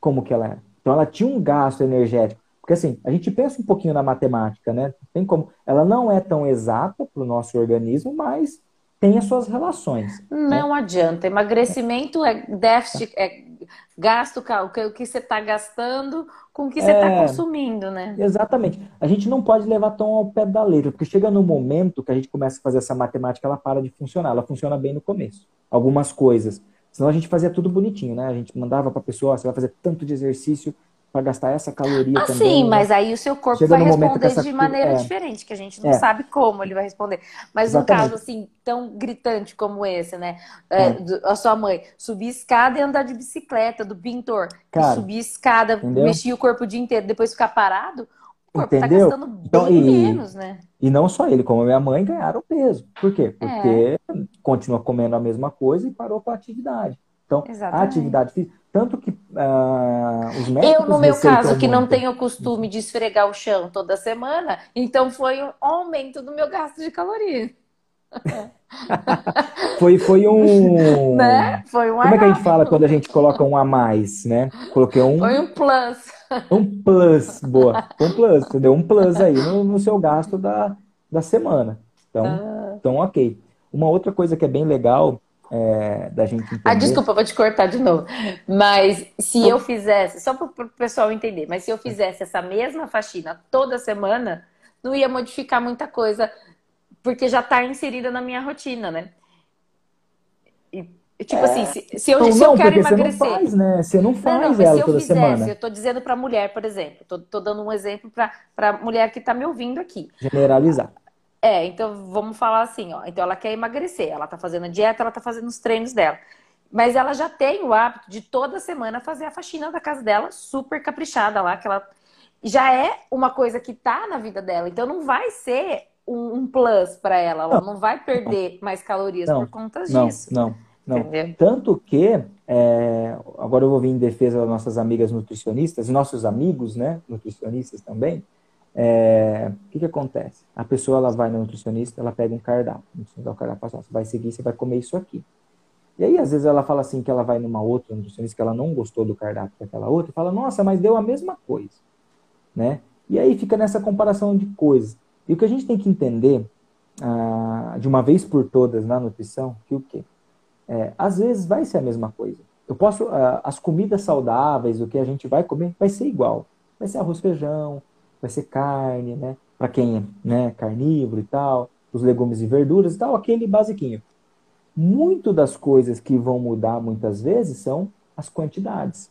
Como que ela era? Então ela tinha um gasto energético. Porque assim, a gente pensa um pouquinho na matemática, né? Tem como. Ela não é tão exata para o nosso organismo, mas tem as suas relações. Né? Não né? adianta. Emagrecimento é déficit, é gasto, o que você está gastando com o que você está é, consumindo, né? Exatamente. A gente não pode levar tão ao pé da letra, porque chega no momento que a gente começa a fazer essa matemática, ela para de funcionar. Ela funciona bem no começo. Algumas coisas. Senão a gente fazia tudo bonitinho, né? A gente mandava para a pessoa, você vai fazer tanto de exercício, para gastar essa caloria ah, também. Sim, né? mas aí o seu corpo Chega vai responder essa... de maneira é. diferente, que a gente não é. sabe como ele vai responder. Mas Exatamente. um caso assim tão gritante como esse, né? É, é. a sua mãe subir escada e andar de bicicleta, do pintor, Cara, subir escada, entendeu? mexer o corpo o dia inteiro, depois ficar parado, o corpo tá entendeu? tá gastando bem então, e, menos, né? E não só ele, como a minha mãe ganharam peso. Por quê? Porque é. continua comendo a mesma coisa e parou com a atividade. Então, Exatamente. a atividade física tanto que uh, os médicos. Eu, no meu caso, que não tenho o costume de esfregar o chão toda semana, então foi um aumento do meu gasto de calorias. foi, foi um. Né? Foi um Como é que a gente fala quando a gente coloca um a mais, né? Coloquei um. Foi um plus. Um plus, boa. Um plus, entendeu? Um plus aí no, no seu gasto da, da semana. Então, ah. então, ok. Uma outra coisa que é bem legal é, da gente ah, entender. Ah, desculpa, vou te cortar de novo. Mas se eu fizesse, só para o pessoal entender, mas se eu fizesse essa mesma faxina toda semana, não ia modificar muita coisa, porque já está inserida na minha rotina, né? E, tipo assim, é... assim, se, se eu, não, se eu quero emagrecer. Você não faz, né? Você não faz não, não, ela toda fizesse, semana. Eu estou dizendo para mulher, por exemplo. Estou dando um exemplo para mulher que está me ouvindo aqui. Generalizar. É, então vamos falar assim, ó. Então ela quer emagrecer, ela tá fazendo a dieta, ela tá fazendo os treinos dela. Mas ela já tem o hábito de toda semana fazer a faxina da casa dela, super caprichada lá, que ela já é uma coisa que tá na vida dela. Então não vai ser um, um plus para ela, ela não, não vai perder não. mais calorias não, por conta disso. Não, não, não. Tanto que é, agora eu vou vir em defesa das nossas amigas nutricionistas, nossos amigos, né, nutricionistas também. É, o que, que acontece? A pessoa ela vai no nutricionista, ela pega um cardápio. O cardápio você vai seguir, você vai comer isso aqui. E aí, às vezes, ela fala assim que ela vai numa outra nutricionista que ela não gostou do cardápio daquela outra, e fala, nossa, mas deu a mesma coisa. Né? E aí fica nessa comparação de coisas. E o que a gente tem que entender, ah, de uma vez por todas na nutrição, que o quê? É, às vezes vai ser a mesma coisa. Eu posso, ah, as comidas saudáveis, o que a gente vai comer, vai ser igual. Vai ser arroz, feijão, vai ser carne, né? Para quem é né, carnívoro e tal, os legumes e verduras e tal, aquele basiquinho. Muito das coisas que vão mudar muitas vezes são as quantidades,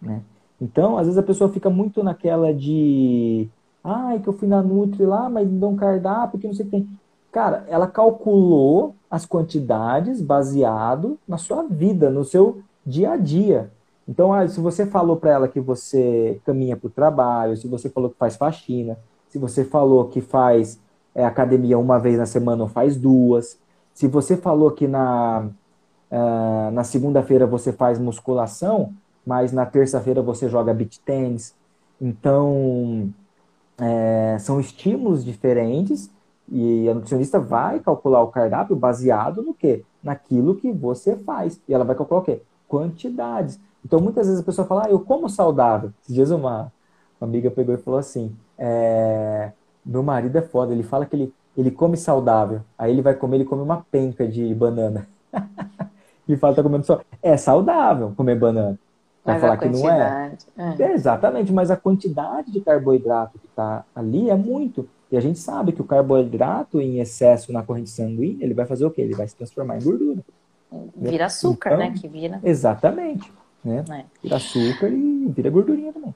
né? Então, às vezes a pessoa fica muito naquela de ai, que eu fui na Nutri lá, mas me deu um cardápio que não sei o que tem. Cara, ela calculou as quantidades baseado na sua vida, no seu dia a dia. Então, ah, se você falou para ela que você caminha para o trabalho, se você falou que faz faxina, se você falou que faz é, academia uma vez na semana ou faz duas, se você falou que na, uh, na segunda-feira você faz musculação, mas na terça-feira você joga beach tennis, então é, são estímulos diferentes e a nutricionista vai calcular o cardápio baseado no quê? Naquilo que você faz. E ela vai calcular o quê? Quantidades. Então, muitas vezes a pessoa fala, ah, eu como saudável. Esses dias uma, uma amiga pegou e falou assim, é, meu marido é foda, ele fala que ele, ele come saudável. Aí ele vai comer, ele come uma penca de banana. e fala, tá comendo só. É saudável comer banana. Vai falar que não é. é. é. Exatamente, mas a quantidade de carboidrato que está ali é muito. E a gente sabe que o carboidrato em excesso na corrente sanguínea, ele vai fazer o quê? Ele vai se transformar em gordura. Vira açúcar, então, né? Que vira. Exatamente. Né? É. Vira açúcar e vira gordurinha também.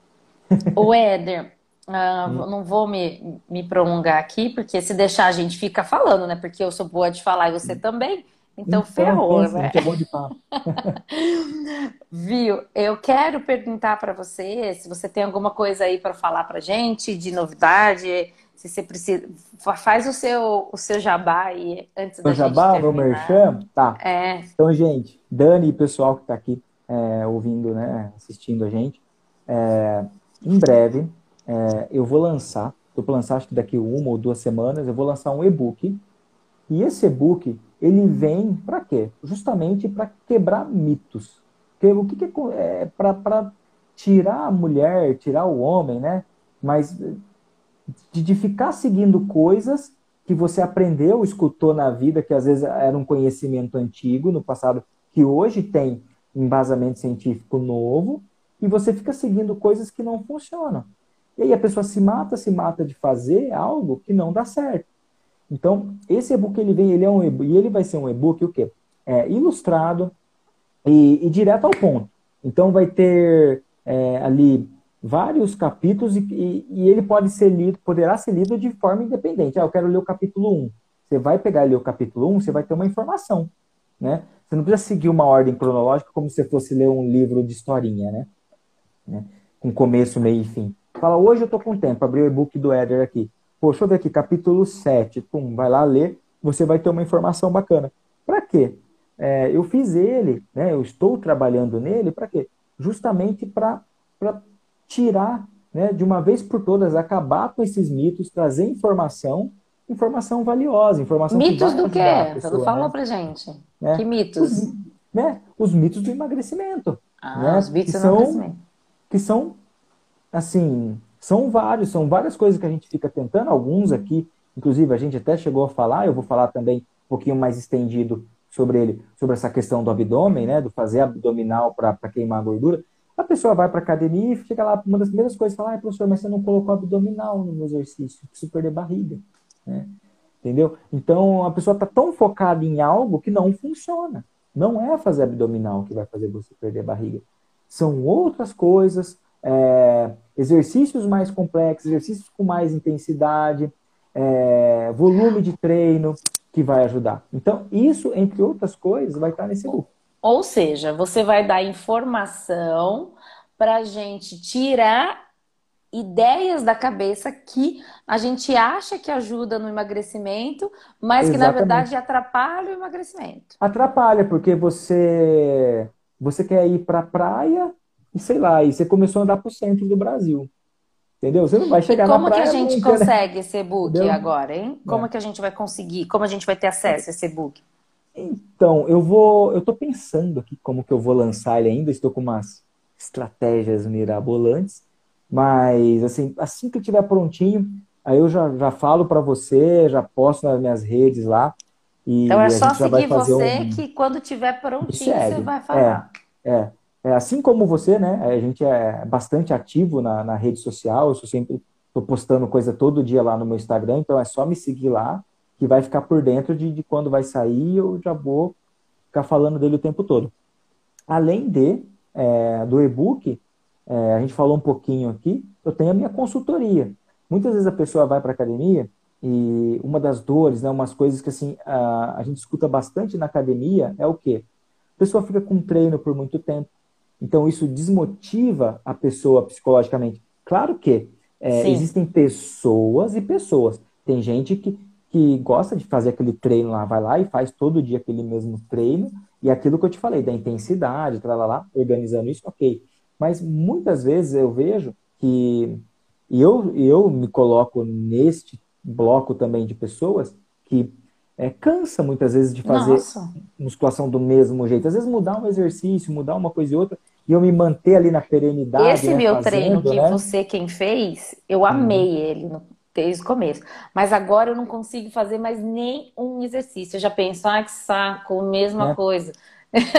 O Éder, uh, não vou me, me prolongar aqui, porque se deixar a gente fica falando, né? Porque eu sou boa de falar e você também. Então, então ferrou, pensa, né? É bom de papo. Viu? Eu quero perguntar para você se você tem alguma coisa aí para falar para gente de novidade, se você precisa, faz o seu o seu jabá aí antes da o jabá, gente meu merchan? Tá. É. Então, gente, Dani e pessoal que está aqui é, ouvindo, né, assistindo a gente, é, em breve é, eu vou lançar, estou para lançar acho que daqui uma ou duas semanas, eu vou lançar um e-book e esse e-book ele vem para quê? Justamente para quebrar mitos. Porque o que, que é, é para tirar a mulher, tirar o homem, né? Mas de, de ficar seguindo coisas que você aprendeu, escutou na vida, que às vezes era um conhecimento antigo no passado, que hoje tem embasamento científico novo, e você fica seguindo coisas que não funcionam. E aí a pessoa se mata, se mata de fazer algo que não dá certo. Então, esse e-book ele vem, ele é um e ele vai ser um e-book o quê? É, ilustrado e, e, direto ao ponto. Então, vai ter é, ali vários capítulos e, e, e, ele pode ser lido, poderá ser lido de forma independente. Ah, eu quero ler o capítulo 1. Você vai pegar ler o capítulo 1, você vai ter uma informação, né? Você não precisa seguir uma ordem cronológica como se fosse ler um livro de historinha, né? né? Com começo, meio e fim. Fala, hoje eu estou com tempo, abri o e-book do Éder aqui. Pô, deixa eu ver aqui, capítulo 7. Pum, vai lá ler, você vai ter uma informação bacana. Para quê? É, eu fiz ele, né, eu estou trabalhando nele, para quê? Justamente para tirar, né, de uma vez por todas, acabar com esses mitos, trazer informação, informação valiosa, informação Mitos do quê? Pessoa, Você não falou né? pra gente. É. Que mitos? Os, né, os mitos do emagrecimento. Ah, né, os mitos do são, emagrecimento. Que são, assim, são vários, são várias coisas que a gente fica tentando, alguns aqui, inclusive a gente até chegou a falar, eu vou falar também um pouquinho mais estendido sobre ele, sobre essa questão do abdômen, né, do fazer abdominal para queimar a gordura. A pessoa vai para academia e fica lá, uma das primeiras coisas, fala, ah, professor, mas você não colocou abdominal no exercício, preciso perder barriga, né? Entendeu? Então, a pessoa está tão focada em algo que não funciona. Não é fazer abdominal que vai fazer você perder barriga. São outras coisas, é, exercícios mais complexos, exercícios com mais intensidade, é, volume de treino que vai ajudar. Então, isso, entre outras coisas, vai estar nesse grupo. Ou seja, você vai dar informação para a gente tirar ideias da cabeça que a gente acha que ajuda no emagrecimento, mas Exatamente. que na verdade atrapalha o emagrecimento. Atrapalha, porque você você quer ir para a praia e sei lá, e você começou a andar para o centro do Brasil. Entendeu? Você não vai chegar na praia. Como que a gente nunca, né? consegue né? esse Entendeu? agora, hein? Como é. que a gente vai conseguir? Como a gente vai ter acesso a esse e-book? Então, eu vou. Eu tô pensando aqui como que eu vou lançar ele ainda. Estou com umas estratégias mirabolantes. Mas, assim, assim que estiver prontinho, aí eu já, já falo para você, já posto nas minhas redes lá. E então é só seguir você um... que quando tiver prontinho você vai falar. É, é. É, assim como você, né? A gente é bastante ativo na, na rede social, eu sou sempre estou postando coisa todo dia lá no meu Instagram, então é só me seguir lá, que vai ficar por dentro de, de quando vai sair, eu já vou ficar falando dele o tempo todo. Além de é, do e-book, é, a gente falou um pouquinho aqui, eu tenho a minha consultoria. Muitas vezes a pessoa vai para a academia e uma das dores, né, umas coisas que assim a, a gente escuta bastante na academia é o quê? A pessoa fica com treino por muito tempo, Então, isso desmotiva a pessoa psicologicamente. Claro que é, existem pessoas e pessoas. Tem gente que, que gosta de fazer aquele treino lá, vai lá e faz todo dia aquele mesmo treino, e aquilo que eu te falei, da intensidade, lá, organizando isso, ok. Mas muitas vezes eu vejo que, e eu, eu me coloco neste bloco também de pessoas que é, cansa muitas vezes de fazer Nossa. musculação do mesmo jeito. Às vezes mudar um exercício, mudar uma coisa e outra, e eu me manter ali na perenidade. Esse né, meu fazendo, treino que né? você quem fez, eu amei hum. ele no, desde o começo. Mas agora eu não consigo fazer mais nem um exercício. Eu já penso, ai que saco, mesma é. coisa.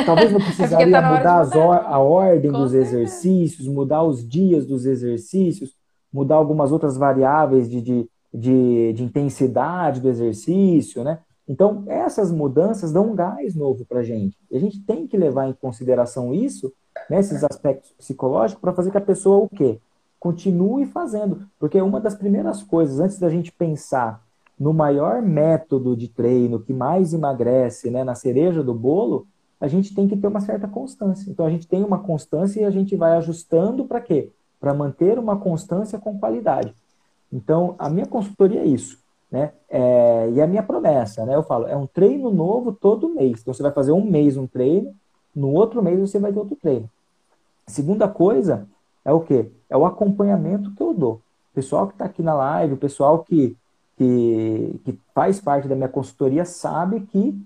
Talvez não precisaria tá mudar, mudar. a ordem Com dos certeza. exercícios, mudar os dias dos exercícios, mudar algumas outras variáveis de, de, de, de intensidade do exercício, né? Então, essas mudanças dão um gás novo para a gente. E a gente tem que levar em consideração isso, né, esses aspectos psicológicos, para fazer que a pessoa o quê? Continue fazendo. Porque uma das primeiras coisas, antes da gente pensar no maior método de treino que mais emagrece, né, na cereja do bolo, a gente tem que ter uma certa constância. Então, a gente tem uma constância e a gente vai ajustando para quê? Para manter uma constância com qualidade. Então, a minha consultoria é isso né? É, e a minha promessa, né? Eu falo, é um treino novo todo mês. Então você vai fazer um mês um treino, no outro mês você vai ter outro treino. A segunda coisa é o quê? É o acompanhamento que eu dou. O pessoal que está aqui na live, o pessoal que, que, que faz parte da minha consultoria sabe que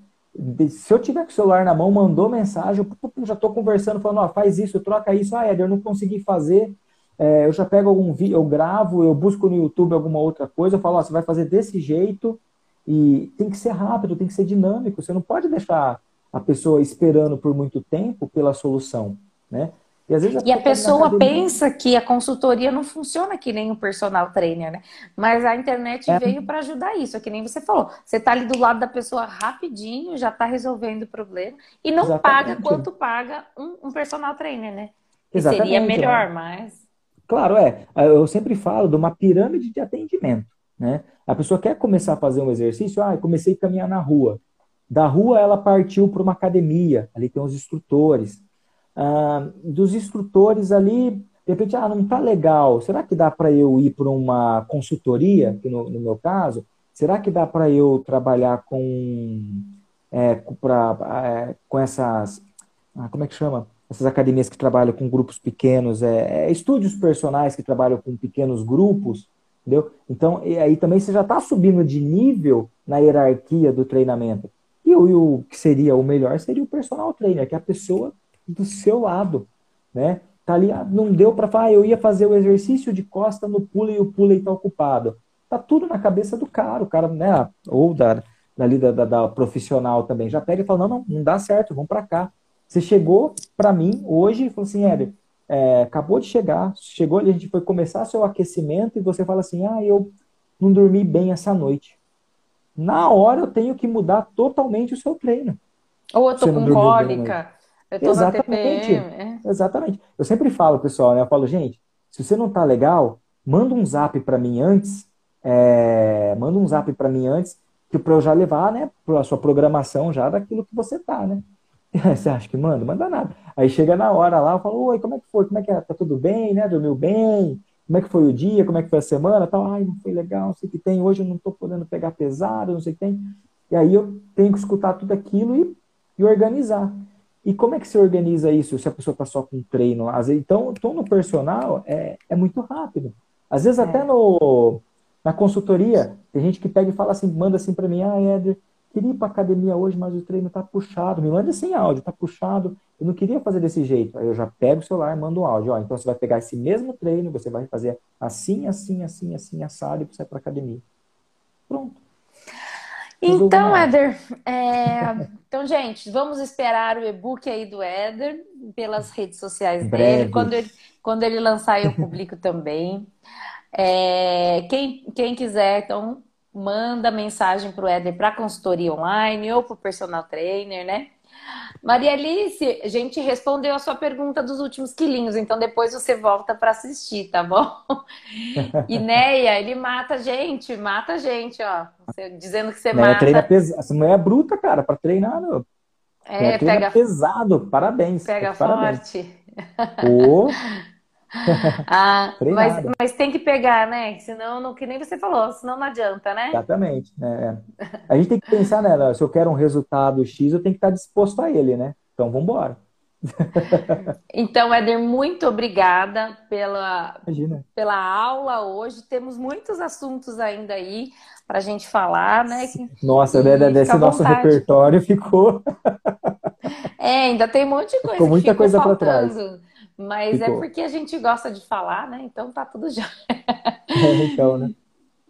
se eu tiver com o celular na mão, mandou mensagem, eu já estou conversando, falando, ó, faz isso, troca isso, ah, Éder, eu não consegui fazer, é, eu já pego algum vídeo, eu gravo, eu busco no YouTube alguma outra coisa, eu falo, ó, você vai fazer desse jeito e tem que ser rápido, tem que ser dinâmico. Você não pode deixar a pessoa esperando por muito tempo pela solução, né? E, às vezes a, e a pessoa pensa que a consultoria não funciona que nem o personal trainer, né? Mas a internet é. veio para ajudar isso, é que nem você falou. Você está ali do lado da pessoa rapidinho, já está resolvendo o problema e não Exatamente. paga quanto paga um, um personal trainer, né? Que Exatamente, seria melhor, né? mas Claro, é. Eu sempre falo de uma pirâmide de atendimento. Né? A pessoa quer começar a fazer um exercício, ah, comecei a caminhar na rua. Da rua ela partiu para uma academia, ali tem os instrutores. Ah, dos instrutores ali, de repente, ah, não está legal. Será que dá para eu ir para uma consultoria, no, no, meu caso? Será que dá para eu trabalhar com, é, pra, é, com essas, ah, como é que chama? essas academias que trabalham com grupos pequenos, é, é estúdios personais que trabalham com pequenos grupos, entendeu? Então, aí também você já está subindo de nível na hierarquia do treinamento. E o, e o, que seria o melhor seria o personal trainer, que é a pessoa do seu lado, né? Tá ali, ah, não deu para falar, ah, eu ia fazer o exercício de costa no pulley e o pulley está ocupado. Tá tudo na cabeça do cara, o cara, né? Ou da, dali da, da, da profissional também, já pega e fala, não, não, não dá certo, vamos para cá. Você chegou para mim hoje e falou assim, Éder, é, acabou de chegar, chegou ali, a gente foi começar seu aquecimento e você fala assim, ah, eu não dormi bem essa noite. Na hora eu tenho que mudar totalmente o seu treino. Ou eu tô com cólica, eu tô Exatamente. TPM. É. Exatamente. Eu sempre falo, pessoal, né? Eu falo, gente, se você não tá legal, manda um zap para mim antes, é, manda um zap para mim antes, que para eu já levar, né, a sua programação já daquilo que você tá, né? Você acha que manda? Manda nada. Aí chega na hora lá, eu falo, oi, como é que foi? Como é que é? Tá tudo bem, né? Dormiu bem? Como é que foi o dia? Como é que foi a semana? Tal, ai, não foi legal, não sei o que tem. Hoje eu não tô podendo pegar pesado, não sei o que tem. E aí eu tenho que escutar tudo aquilo e, e organizar. E como é que se organiza isso se a pessoa tá só com treino? Às vezes, então, então, no personal é, é muito rápido. Às vezes é. até no, na consultoria, tem gente que pega e fala assim, manda assim para mim, ah, Éder, queria ir para academia hoje, mas o treino está puxado. Me manda sem áudio, está puxado. Eu não queria fazer desse jeito. Aí eu já pego o celular e mando um áudio. Ó, então você vai pegar esse mesmo treino, você vai fazer assim, assim, assim, assim, assado e você vai para academia. Pronto. Então, Éder, é... então, gente, vamos esperar o e-book aí do Éder pelas redes sociais dele. Quando ele, quando ele lançar, eu publico também. É... Quem, quem quiser, então, manda mensagem para o Éder para consultoria online ou para o personal trainer, né? Maria Alice, a gente respondeu a sua pergunta dos últimos quilinhos, então depois você volta para assistir, tá bom? Inéia, ele mata a gente, mata a gente, ó. Você, dizendo que você mata. Treina pes... Essa mulher é bruta, cara, para treinar, meu. É, pega pesado, parabéns. Pega parabéns. forte. Ah, mas, mas tem que pegar, né? Senão, não, que nem você falou, senão não adianta, né? Exatamente. É. A gente tem que pensar, né? Se eu quero um resultado X, eu tenho que estar disposto a ele, né? Então, vamos embora. Então, Éder, muito obrigada pela, pela aula hoje. Temos muitos assuntos ainda aí para a gente falar, né? Nossa, né, desse nosso repertório ficou. É, ainda tem um monte de coisa. Ficou muita ficou coisa para trás. Mas é ficou. é porque a gente gosta de falar, né? Então tá tudo já. É, então, né?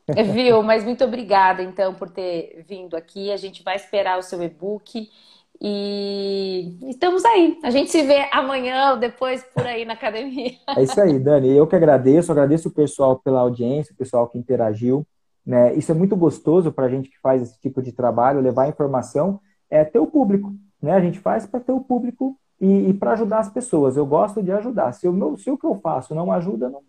Viu? Mas muito obrigada, então, por ter vindo aqui. A gente vai esperar o seu e-book. E estamos aí. A gente se vê amanhã ou depois por aí na academia. É isso aí, Dani. Eu que agradeço, agradeço o pessoal pela audiência, o pessoal que interagiu. Né? Isso é muito gostoso para a gente que faz esse tipo de trabalho, levar informação, é ter o público. Né? A gente faz para ter o público e, e para ajudar as pessoas. Eu gosto de ajudar. Se, o se o que eu faço não ajuda, não.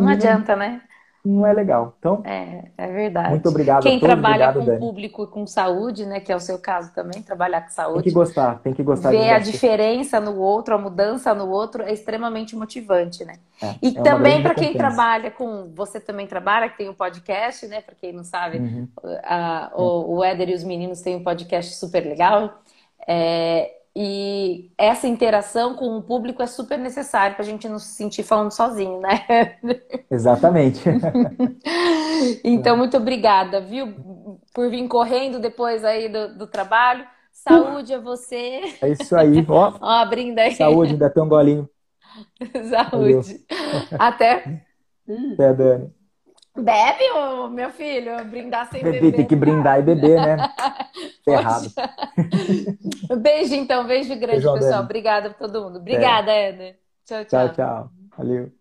Não adianta, não, né? não é legal. Então, é, é verdade. Muito obrigado Quem a todos. trabalha obrigado, com Dani. público e com saúde, né, que é o seu caso também, trabalhar com saúde. Tem que gostar, tem que gostar. Ver a diferença no outro, a mudança no outro é extremamente motivante, né? É, e é também para quem trabalha com, você também trabalha, que tem um podcast, né? Para quem não sabe, uhum. a, o, o Éder e os meninos têm um podcast super legal. É, e essa interação com o público é super necessária para a gente não se sentir falando sozinho, né? Exatamente. então, muito obrigada, viu? Por vir correndo depois aí do, do trabalho. Saúde a você. É isso aí. Ó, Ó brinda aí. Saúde, ainda tem um golinho. Saúde. Valeu. Até. Até, Dani. Bebe, ô, meu filho, brindar sem beber. beber. Tem que brindar e beber, né? Errado. beijo, então. Beijo grande, Beijão, pessoal. Dani. Obrigada a todo mundo. Obrigada, é. Eder. Tchau, tchau. Tchau, tchau. Valeu.